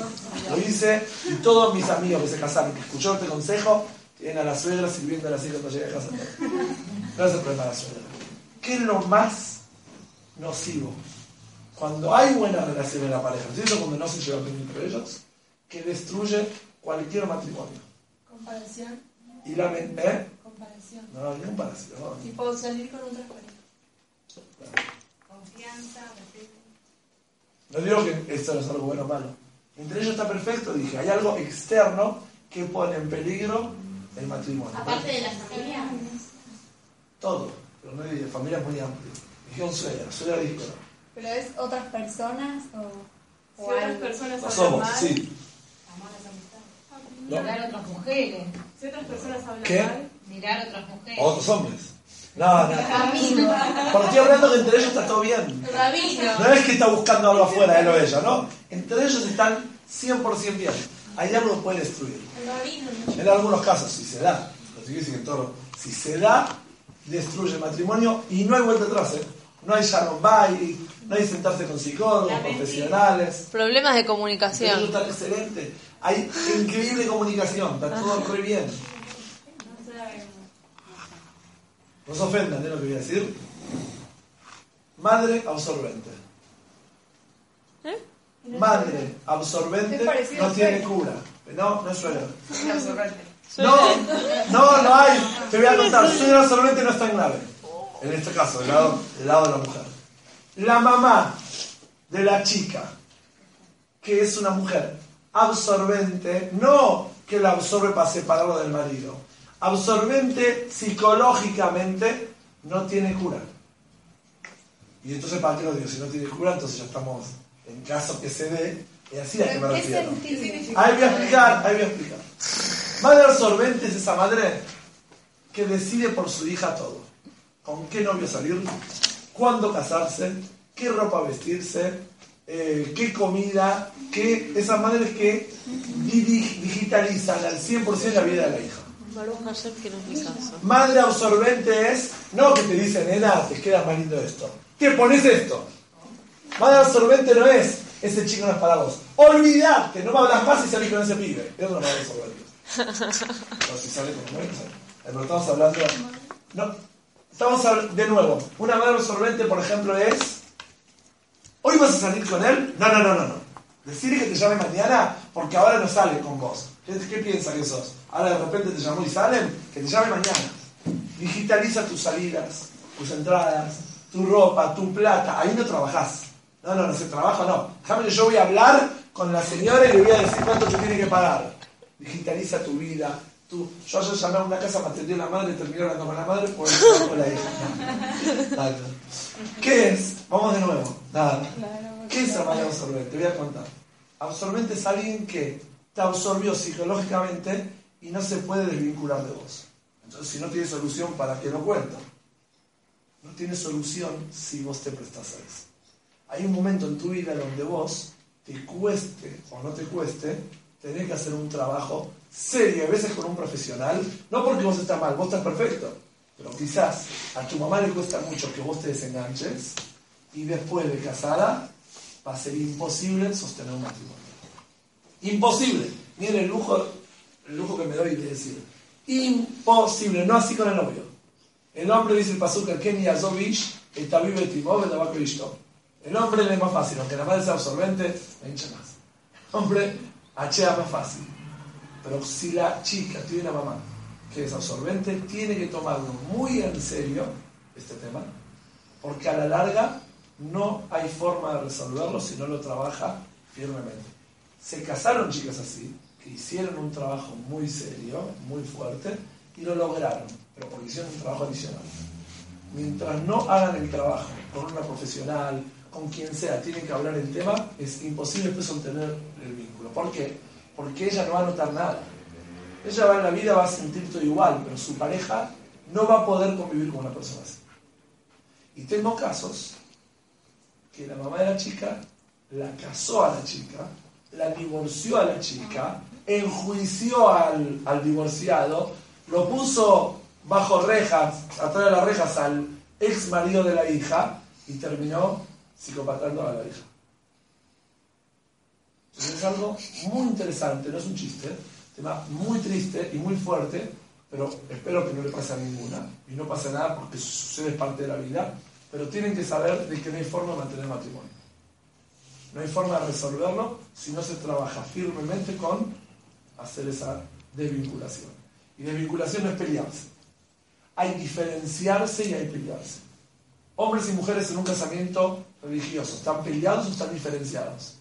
Speaker 1: Lo hice y todos mis amigos que se casaron, que escucharon este consejo, tienen a la suegra sirviendo así cuando llegue a casa. No es el problema de la suegra. ¿Qué es lo más nocivo? Cuando hay buena relación en la pareja, ¿entiendes? Cuando no se lleva bien entre ellos, que destruye cualquier matrimonio.
Speaker 2: Comparación.
Speaker 1: Y la ¿eh?
Speaker 2: Comparación.
Speaker 1: No, ni comparación. No.
Speaker 2: Tipo salir con otras parejas.
Speaker 6: Confianza, respeto.
Speaker 1: No digo que esto no es algo bueno o malo. Entre ellos está perfecto, dije. Hay algo externo que pone en peligro el matrimonio.
Speaker 3: Aparte de la familia.
Speaker 1: Todo. Pero no hay familia muy amplia. Dijeron suegra, suegra dijo.
Speaker 8: ¿Pero es otras personas o,
Speaker 9: Si
Speaker 8: o
Speaker 9: otras personas
Speaker 1: No
Speaker 9: hablan
Speaker 1: somos,
Speaker 9: mal,
Speaker 1: sí. ¿No?
Speaker 7: Mirar otras mujeres.
Speaker 9: si otras personas hablan
Speaker 1: ¿Qué?
Speaker 9: mal,
Speaker 7: Mirar otras mujeres.
Speaker 1: A otros hombres. No, no. Porque estoy hablando que entre ellos está todo bien.
Speaker 2: Rabino.
Speaker 1: No es que está buscando algo afuera, él o ella, ¿no? Entre ellos están 100% bien. Hay algo que puede destruir.
Speaker 2: El rabino.
Speaker 1: En algunos casos, si se da, lo que dicen en todo, si se da, destruye el matrimonio y no hay vuelta atrás, ¿eh? No hay Sharon Bay, no hay sentarse con psicólogos, profesionales.
Speaker 4: Problemas de
Speaker 1: Eso
Speaker 4: comunicación.
Speaker 1: está excelente. Hay increíble comunicación, está todo re bien. No se ofendan de lo que voy a decir. Madre absorbente.
Speaker 4: ¿Eh?
Speaker 1: Madre absorbente no tiene cura. No, no es.
Speaker 7: Absorbente.
Speaker 1: No, no, no hay. Te voy a contar. Suegra absorbente no es tan grave. En este caso, del lado, del lado de la mujer. La mamá de la chica, que es una mujer absorbente, no que la absorbe para separarlo del marido. Absorbente psicológicamente no tiene cura. Y entonces, ¿para qué lo digo? Si no tiene cura, entonces ya estamos en caso que se dé. Y así a que me
Speaker 8: ¿Pero ¿Qué
Speaker 1: refiero.
Speaker 8: sentido?
Speaker 1: Ahí voy a explicar, ahí voy a explicar. Madre absorbente es esa madre que decide por su hija todo. Con qué novio salir, cuándo casarse, qué ropa vestirse, eh, qué comida, qué... Esas madres que di- digitalizan al 100% la vida de la hija.
Speaker 4: Baruch Hashem, que no es mi caso.
Speaker 1: Madre absorbente es, no que te dice, nena, te queda más lindo esto. ¿Qué pones esto? Madre absorbente no es, ese chico no es para vos. Olvidate, no me hablas más y salís con ese pibe. Es una madre absorbente. No, si sale con un sale. Pero estamos hablando. No, estamos habl- de nuevo. Una madre absorbente, por ejemplo, es. ¿Hoy vas a salir con él? No, no, no, no. no. Decirle que te llame mañana porque ahora no sale con vos. ¿Qué, qué piensa que sos? Ahora de repente te llamó y salen, que te llame mañana. Digitaliza tus salidas, tus entradas, tu ropa, tu plata. Ahí no trabajás. No, no, no se trabaja, no. Déjame que yo voy a hablar con la señora y le voy a decir cuánto te tiene que pagar. Digitaliza tu vida. Tu... Yo ayer llamé a una casa, me atendió la madre, terminé hablando con la madre, pues con la hija. Nada. ¿Qué es? Vamos de nuevo. Nada. ¿Qué es la madre absorbente? Te voy a contar. Absorbente es alguien que te absorbió psicológicamente y no se puede desvincular de vos. Entonces, si no tiene solución, ¿para qué lo cuenta? No tiene solución si vos te prestás a eso. Hay un momento en tu vida donde vos, te cueste o no te cueste, tenés que hacer un trabajo serio, a veces con un profesional, no porque vos estás mal, vos estás perfecto, pero quizás a tu mamá le cuesta mucho que vos te desenganches y después de casada va a ser imposible sostener un matrimonio. Imposible. Miren el lujo, el lujo que me doy de decir. Imposible, no así con el novio. El hombre dice el pasuk Ken Yazovich, Etaviv Etimov, Etabaco Ishto. El hombre le es más fácil, aunque la madre sea absorbente, me hincha más. Hombre, achea más fácil. Pero si la chica tiene una mamá que es absorbente, tiene que tomarlo muy en serio este tema, porque a la larga no hay forma de resolverlo si no lo trabaja firmemente. Se casaron chicas así, que hicieron un trabajo muy serio, muy fuerte, y lo lograron, pero porque hicieron un trabajo adicional. Mientras no hagan el trabajo con una profesional, con quien sea, tienen que hablar el tema, es imposible después obtener el vínculo. ¿Por qué? Porque ella no va a notar nada. Ella va en la vida, va a sentir todo igual, pero su pareja no va a poder convivir con una persona así. Y tengo casos que la mamá de la chica la casó a la chica, la divorció a la chica, enjuició al, al divorciado, lo puso bajo rejas, atrás de las rejas al ex marido de la hija y terminó psicopatando a la hija. Es algo muy interesante, no es un chiste, tema muy triste y muy fuerte, pero espero que no le pase a ninguna y no pase nada porque sucede parte de la vida, pero tienen que saber de que no hay forma de mantener matrimonio. No hay forma de resolverlo si no se trabaja firmemente con hacer esa desvinculación. Y desvinculación no es pelearse. Hay diferenciarse y hay pelearse. Hombres y mujeres en un casamiento religioso, ¿están peleados o están diferenciados?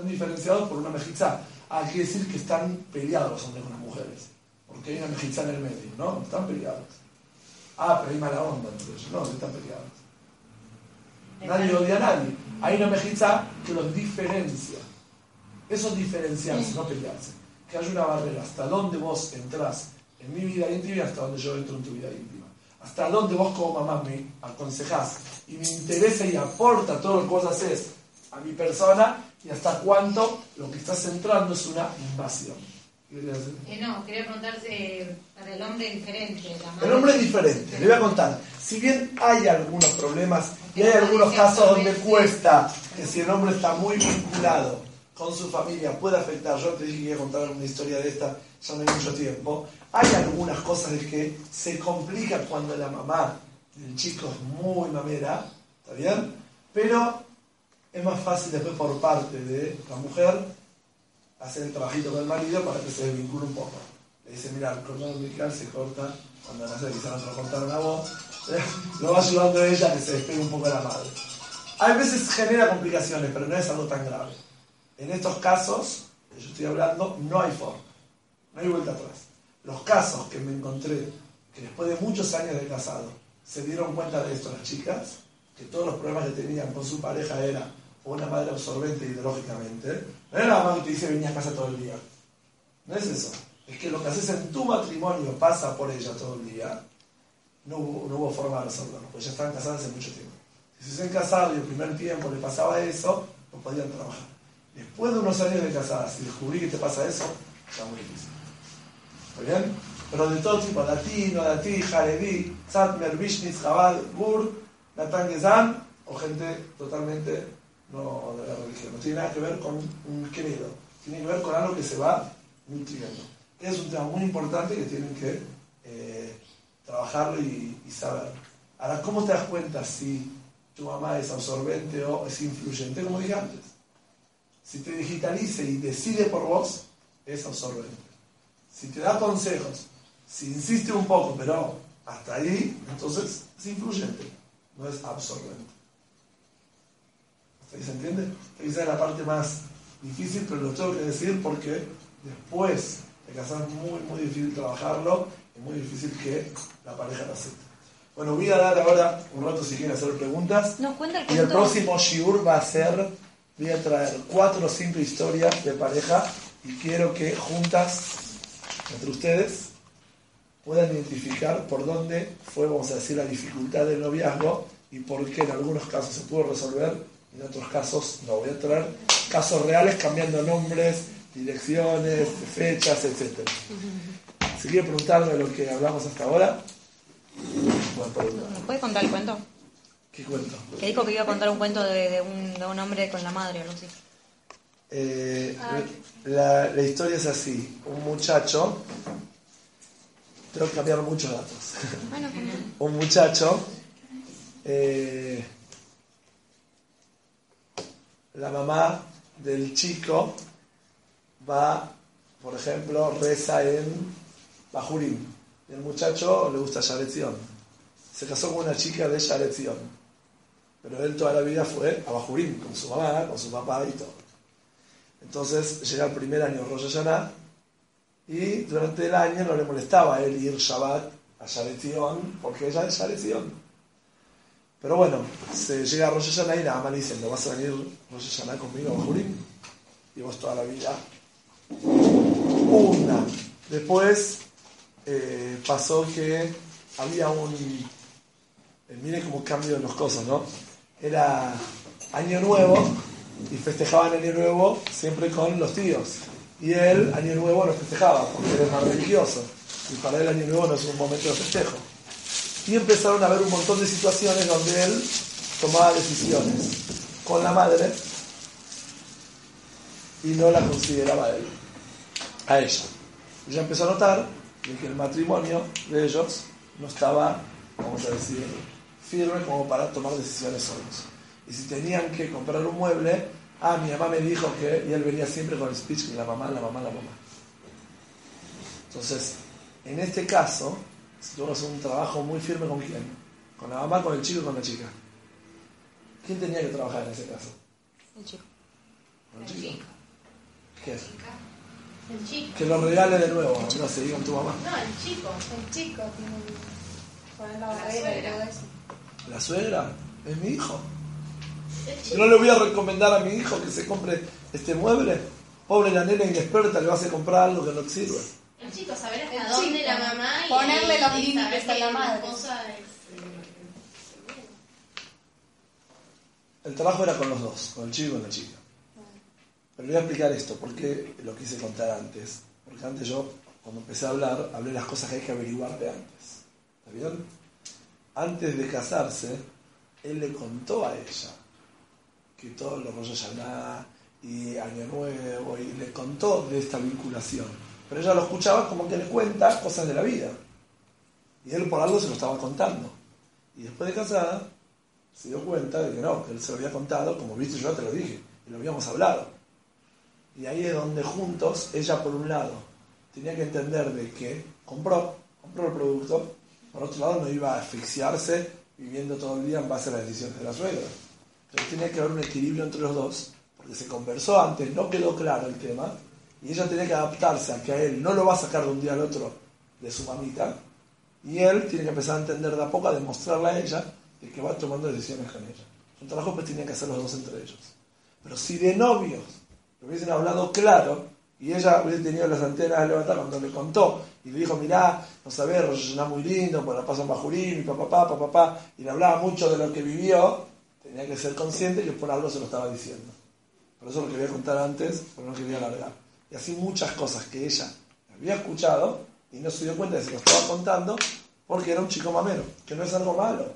Speaker 1: Están diferenciados por una mejizá. Ah, quiere decir que están peleados los hombres con las mujeres. Porque hay una mejizá en el medio, ¿no? Están peleados. Ah, pero hay mala onda ellos. No, están peleados. Nadie odia a nadie. Hay una mejizá que los diferencia. Eso es diferenciarse, no pelearse. Que haya una barrera. Hasta dónde vos entrás en mi vida íntima y hasta dónde yo entro en tu vida íntima. Hasta dónde vos como mamá me aconsejás y me interesa y aporta todo lo que vos haces a mi persona y hasta cuánto lo que estás entrando es una invasión.
Speaker 7: Eh, no, quería preguntarse eh, para el hombre diferente.
Speaker 1: El hombre es diferente, le voy a contar. Si bien hay algunos problemas y hay algunos casos donde cuesta que si el hombre está muy vinculado con su familia puede afectar. Yo te dije que iba a contar una historia de esta ya no hay mucho tiempo. Hay algunas cosas de que se complica cuando la mamá del chico es muy mamera, ¿está bien? Pero es más fácil después por parte de la mujer hacer el trabajito con el marido para que se desvincule un poco. Le dice, mira, el cordón umbilical se corta cuando nace, quizás no se lo cortaron a vos. Lo va ayudando ella a que se despegue un poco de la madre. A veces genera complicaciones, pero no es algo tan grave. En estos casos, que yo estoy hablando, no hay forma. No hay vuelta atrás. Los casos que me encontré, que después de muchos años de casado, se dieron cuenta de esto las chicas, que todos los problemas que tenían con su pareja era o una madre absorbente ideológicamente, no es la mamá que te dice venía a casa todo el día. No es eso. Es que lo que haces en tu matrimonio pasa por ella todo el día. No hubo, no hubo forma de resolverlo, porque ya estaban casadas hace mucho tiempo. Si se hacen casados y el primer tiempo le pasaba eso, no podían trabajar. Después de unos años de casadas, si descubrí que te pasa eso, ya muy difícil. ¿Está bien? Pero de todo tipo, latino, latí, jaredí, satmer, vishnitz, jabal, gur, gezan, o gente totalmente no de la religión. No tiene nada que ver con un credo, tiene que ver con algo que se va nutriendo. Es un tema muy importante que tienen que eh, trabajarlo y, saber. Ahora, ¿cómo te das cuenta si tu mamá es absorbente o es influyente? Como dije antes. Si te digitalice y decide por vos, es absorbente. Si te da consejos, si insiste un poco, pero hasta ahí, entonces es influyente, no es absorbente. ¿Se entiende? Esa es la parte más difícil, pero lo tengo que decir porque después de casar es muy, muy difícil trabajarlo y muy difícil que la pareja lo acepte. Bueno, voy a dar ahora un rato si quieren hacer preguntas.
Speaker 5: Nos cuenta
Speaker 1: y el próximo Shiur va a ser, voy a traer cuatro o cinco historias de pareja y quiero que juntas, entre ustedes, puedan identificar por dónde fue, vamos a decir, la dificultad del noviazgo y por qué en algunos casos se pudo resolver en otros casos no voy a traer casos reales cambiando nombres, direcciones, fechas, etc. Si quiere preguntarme lo que hablamos hasta ahora,
Speaker 5: ¿Me puede contar el cuento?
Speaker 1: ¿Qué cuento?
Speaker 5: Que dijo que iba a contar un cuento de, un, de un, hombre con la madre o algo así.
Speaker 1: Eh, la, la, historia es así. Un muchacho... Tengo que cambiar muchos datos. Bueno, un muchacho... Eh, la mamá del chico va, por ejemplo, reza en Bajurim. Y el muchacho le gusta Yaretzion. Se casó con una chica de Yaretzion. Pero él toda la vida fue a Bajurim, con su mamá, con su papá y todo. Entonces llega el primer año Rosh Hashanah y durante el año no le molestaba a él ir Shabbat a Yaretzion porque ella es Yaretzion. Pero bueno, se llega a Rosh y la mamá le dice, ¿no vas a venir Rosh Hashanah conmigo a Jurín? Y vos toda la vida. Una. Después eh, pasó que había un... Eh, mire cómo cambio las cosas, ¿no? Era Año Nuevo y festejaban Año Nuevo siempre con los tíos. Y él, Año Nuevo, no festejaba porque era más religioso. Y para él Año Nuevo no es un momento de festejo y empezaron a haber un montón de situaciones donde él tomaba decisiones con la madre y no la consideraba él, a ella. Ya empezó a notar que el matrimonio de ellos no estaba, vamos a decir, firme como para tomar decisiones solos. Y si tenían que comprar un mueble, ah, mi mamá me dijo que, y él venía siempre con el speech que la mamá, la mamá, la mamá. Entonces, en este caso, si que hacer un trabajo muy firme con quién, con la mamá, con el chico y con la chica. ¿Quién tenía que trabajar en ese caso?
Speaker 5: El chico.
Speaker 1: ¿El, chico? ¿Qué es?
Speaker 3: El chico.
Speaker 1: Que lo regale de nuevo, no se diga tu mamá.
Speaker 3: No, el chico.
Speaker 8: El chico tiene que poner la barrera y todo eso.
Speaker 1: ¿La suegra? Es mi hijo. Yo no le voy a recomendar a mi hijo que se compre este mueble. Pobre la nena inexperta, le vas a comprar algo que no sirve.
Speaker 3: El chico, saber hasta dónde la mamá y
Speaker 8: ponerle los límites a la madre.
Speaker 1: El trabajo era con los dos, con el chico y con la chica. Pero voy a explicar esto, porque lo quise contar antes. Porque antes yo, cuando empecé a hablar, hablé las cosas que hay que averiguar de antes. ¿Está bien? Antes de casarse, él le contó a ella que todos los rollos y Año Nuevo, y le contó de esta vinculación. Pero ella lo escuchaba como que le cuenta cosas de la vida. Y él por algo se lo estaba contando. Y después de casada, se dio cuenta de que no, que él se lo había contado, como viste, yo te lo dije, y lo habíamos hablado. Y ahí es donde juntos, ella por un lado, tenía que entender de que compró, compró el producto, por otro lado no iba a asfixiarse viviendo todo el día en base a las decisiones de la suegra. Entonces tenía que haber un equilibrio entre los dos, porque se conversó antes, no quedó claro el tema, y ella tenía que adaptarse a que a él no lo va a sacar de un día al otro de su mamita, y él tiene que empezar a entender de a poco, a demostrarle a ella que va tomando decisiones con ella. Un trabajo que tenían que hacer los dos entre ellos. Pero si de novios lo hubiesen hablado claro, y ella hubiese tenido las antenas levantadas cuando le contó, y le dijo, mirá, no sabés, Rosh muy lindo, pues la paso en Bajurín, y papá, papá, papá, y le hablaba mucho de lo que vivió, tenía que ser consciente que por algo se lo estaba diciendo. Por eso lo quería contar antes, pero no quería alargar. Y así muchas cosas que ella había escuchado y no se dio cuenta de que se lo estaba contando porque era un chico mamero, que no es algo malo.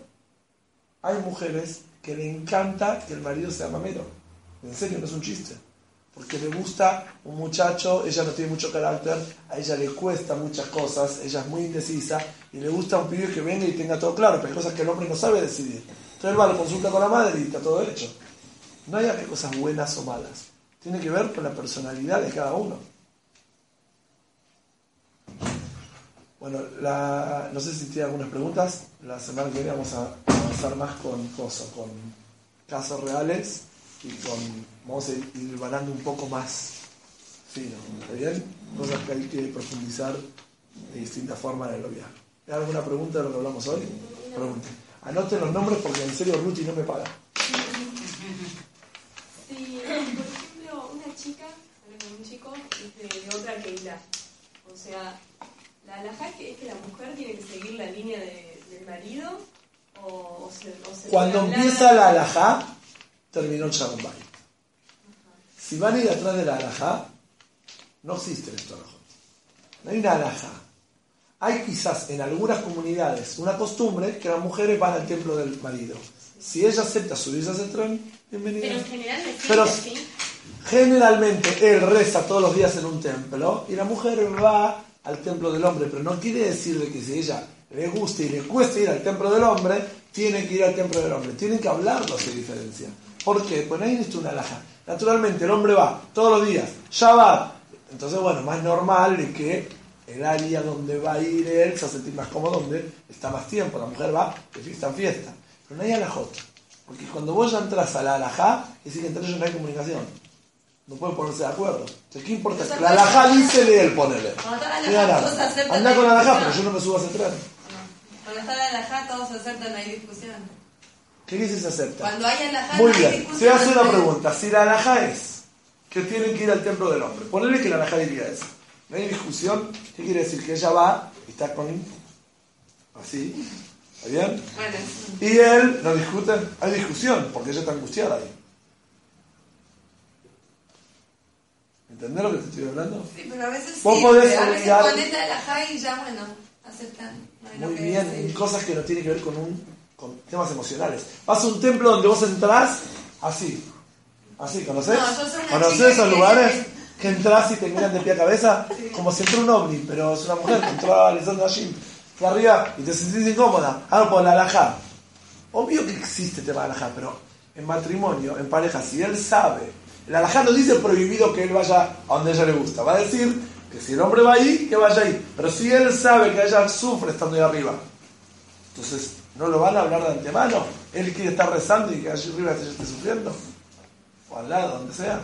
Speaker 1: Hay mujeres que le encanta que el marido sea mamero. En serio, no es un chiste. Porque le gusta un muchacho, ella no tiene mucho carácter, a ella le cuesta muchas cosas, ella es muy indecisa y le gusta un pibe que venga y tenga todo claro, pero hay cosas que el hombre no sabe decidir. Entonces él va, lo consulta con la madre y está todo hecho. No hay que cosas buenas o malas. Tiene que ver con la personalidad de cada uno. Bueno, no sé si tiene algunas preguntas. La semana que viene vamos a avanzar más con cosas, con casos reales y con vamos a ir ganando un poco más fino. ¿Está bien? Cosas que hay que profundizar de distintas formas en el viaje. ¿Hay alguna pregunta de lo que hablamos hoy? Pregunte. Anoten los nombres porque en serio Ruti no me paga.
Speaker 9: Si, por ejemplo, una chica sale con un chico de, de otra Keila, o sea, la alhaja es que, es que la mujer tiene que seguir la línea de, del marido o, o se, o se
Speaker 1: Cuando empieza la alhaja, terminó el Shalom Si van a ir atrás de la alhaja, no existe esto. No hay una alhaja. Hay quizás en algunas comunidades una costumbre que las mujeres van al templo del marido. Si ella acepta subirse a ese tren, bienvenida.
Speaker 3: Pero en general
Speaker 1: Pero
Speaker 3: ¿sí?
Speaker 1: Generalmente él reza todos los días en un templo y la mujer va al templo del hombre, pero no quiere decir de que si ella le gusta y le cuesta ir al templo del hombre, tiene que ir al templo del hombre. Tienen que hablarlo, se diferencia. ¿Por qué? Pues no hay una alhaja. Naturalmente el hombre va todos los días, Shabbat. Entonces, bueno, más normal de que el área donde va a ir él se va más cómodo, donde está más tiempo. La mujer va de fiesta en fiesta. Pero no hay alajot. Porque cuando vos ya entras a la alajá, es decir que entre ellos no hay comunicación. No pueden ponerse de acuerdo. Entonces, ¿qué importa? La alajá dice de él, ponele. Anda con la alajá, pero yo no me subo a ese tren.
Speaker 7: Cuando está la alajá, todos se aceptan, no hay discusión.
Speaker 1: ¿Qué dice se acepta?
Speaker 7: Cuando hay alajá,
Speaker 1: Muy
Speaker 7: no hay discusión.
Speaker 1: Se hace una pregunta. Si la alajá es que tienen que ir al templo del hombre, ponele que la alajá diría eso. No hay discusión. ¿Qué quiere decir? Que ella va y está con. Así. ¿Está bien?
Speaker 7: Bueno,
Speaker 1: Y él no discute. Hay discusión, porque ella está angustiada ahí. ¿Entendés lo que te estoy hablando?
Speaker 7: sí, pero a veces
Speaker 1: Vos
Speaker 7: sí,
Speaker 1: podés
Speaker 7: a veces la alajá y ya, bueno, aceptan. No
Speaker 1: Muy
Speaker 7: que
Speaker 1: bien, en cosas que no tienen que ver con un con temas emocionales. Vas a un templo donde vos entrás así. Así, ¿conocés?
Speaker 7: No,
Speaker 1: ¿Conocés esos
Speaker 7: que-
Speaker 1: lugares? Que entras y te miran de pie a cabeza, como si entró un ovni, pero es una mujer que entró a Alessandra Jim, que arriba y te sentís incómoda. Ah, por la alajá. Obvio que existe tema de alajá, pero en matrimonio, en pareja, si él sabe, el alajá no dice prohibido que él vaya a donde ella le gusta, va a decir que si el hombre va ahí, que vaya ahí. Pero si él sabe que ella sufre estando ahí arriba, entonces no lo van a hablar de antemano. Él quiere estar rezando y que allí arriba ella esté sufriendo. O al lado, donde sea.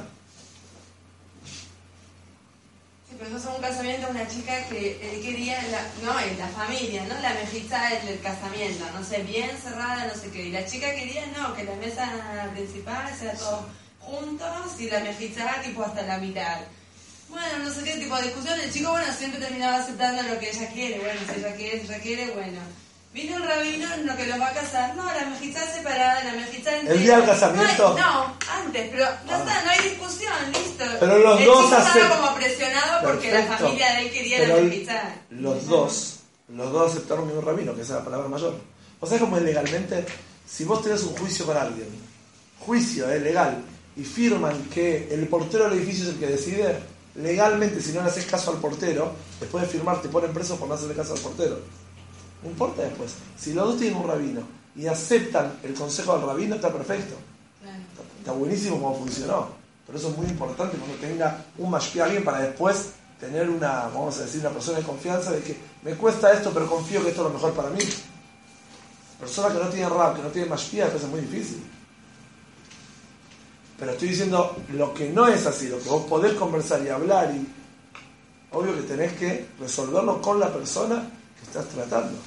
Speaker 7: Sí, pero eso es un casamiento de una chica que él quería, no, en la familia, ¿no? La mejizá del, casamiento, no sé, bien cerrada, no sé qué. Y la chica quería, no, que la mesa principal sea todos juntos y la mejizá tipo hasta la mitad. Bueno, no sé qué tipo de discusión. El chico, bueno, siempre terminaba aceptando lo que ella quiere. Bueno, si ella quiere, si ella quiere, bueno. Vino el rabino en lo que los va a casar. No, la mejizá separada, la mejizá entera.
Speaker 1: ¿El día del casamiento?
Speaker 7: No, no, antes, pero ya está, no hay discusión, listo.
Speaker 1: Pero los
Speaker 7: el
Speaker 1: dos
Speaker 7: chico estaba
Speaker 1: aceptan.
Speaker 7: como presionado porque la
Speaker 1: Perfecto.
Speaker 7: familia de él quería
Speaker 1: Pero
Speaker 7: la
Speaker 1: el-
Speaker 7: mejizada.
Speaker 1: Los dos, los dos aceptaron un rabino, que es la palabra mayor. ¿Vos sabés cómo es legalmente? Si vos tenés un juicio con alguien, juicio, eh, legal, y firman que el portero del edificio es el que decide, legalmente, si no le haces caso al portero, después de firmar te ponen preso por no hacerle caso al portero. No importa después. Si los dos tienen un rabino y aceptan el consejo del rabino, está perfecto. Está, está buenísimo como funcionó. Pero eso es muy importante cuando tenga un mashpia alguien para después tener una, vamos a decir, una persona de confianza de que me cuesta esto, pero confío que esto es lo mejor para mí. Persona que no tiene rap, que no tiene mashpia, después es muy difícil. Pero estoy diciendo lo que no es así, lo que vos podés conversar y hablar y obvio que tenés que resolverlo con la persona que estás tratando.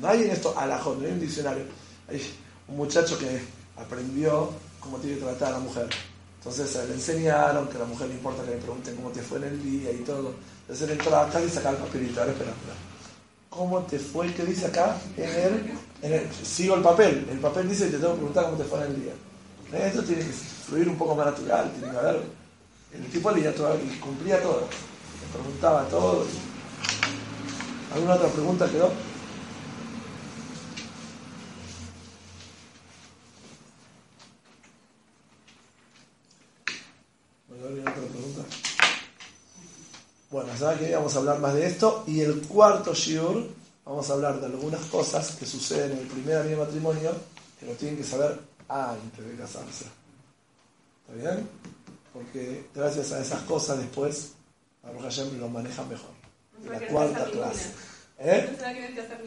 Speaker 1: No hay en esto alajón, no hay un diccionario. Hay un muchacho que aprendió cómo tiene que tratar a la mujer. Entonces eh, le enseñaron que a la mujer le importa que le pregunten cómo te fue en el día y todo. Entonces él entró acá y sacaba el papelito. Ahora espera, espera. ¿Cómo te fue? ¿Qué dice acá? En el, en el- sigo el papel. El papel dice que te tengo que preguntar cómo te fue en el día. Esto tiene que fluir un poco más natural, tiene que haber. El tipo leía todo cumplía todo. Le preguntaba todo. ¿Alguna otra pregunta quedó? ¿alguna otra pregunta? Bueno, ya que vamos a hablar más de esto. Y el cuarto shiur, vamos a hablar de algunas cosas que suceden en el primer año de matrimonio que lo tienen que saber antes de casarse. ¿Está bien? Porque gracias a esas cosas después, Baruch Hashem lo manejan mejor. La cuarta clase. ¿Eh?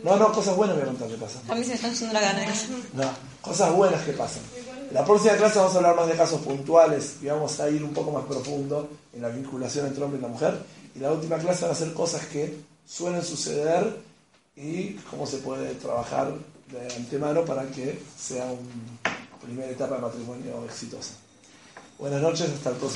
Speaker 1: No No, cosas buenas voy a contar que pasan.
Speaker 5: A mí se me está haciendo la gana.
Speaker 1: No, cosas buenas que pasan. La próxima clase vamos a hablar más de casos puntuales y vamos a ir un poco más profundo en la vinculación entre hombre y la mujer. Y la última clase va a ser cosas que suelen suceder y cómo se puede trabajar de antemano para que sea una primera etapa de matrimonio exitosa. Buenas noches, hasta el próximo.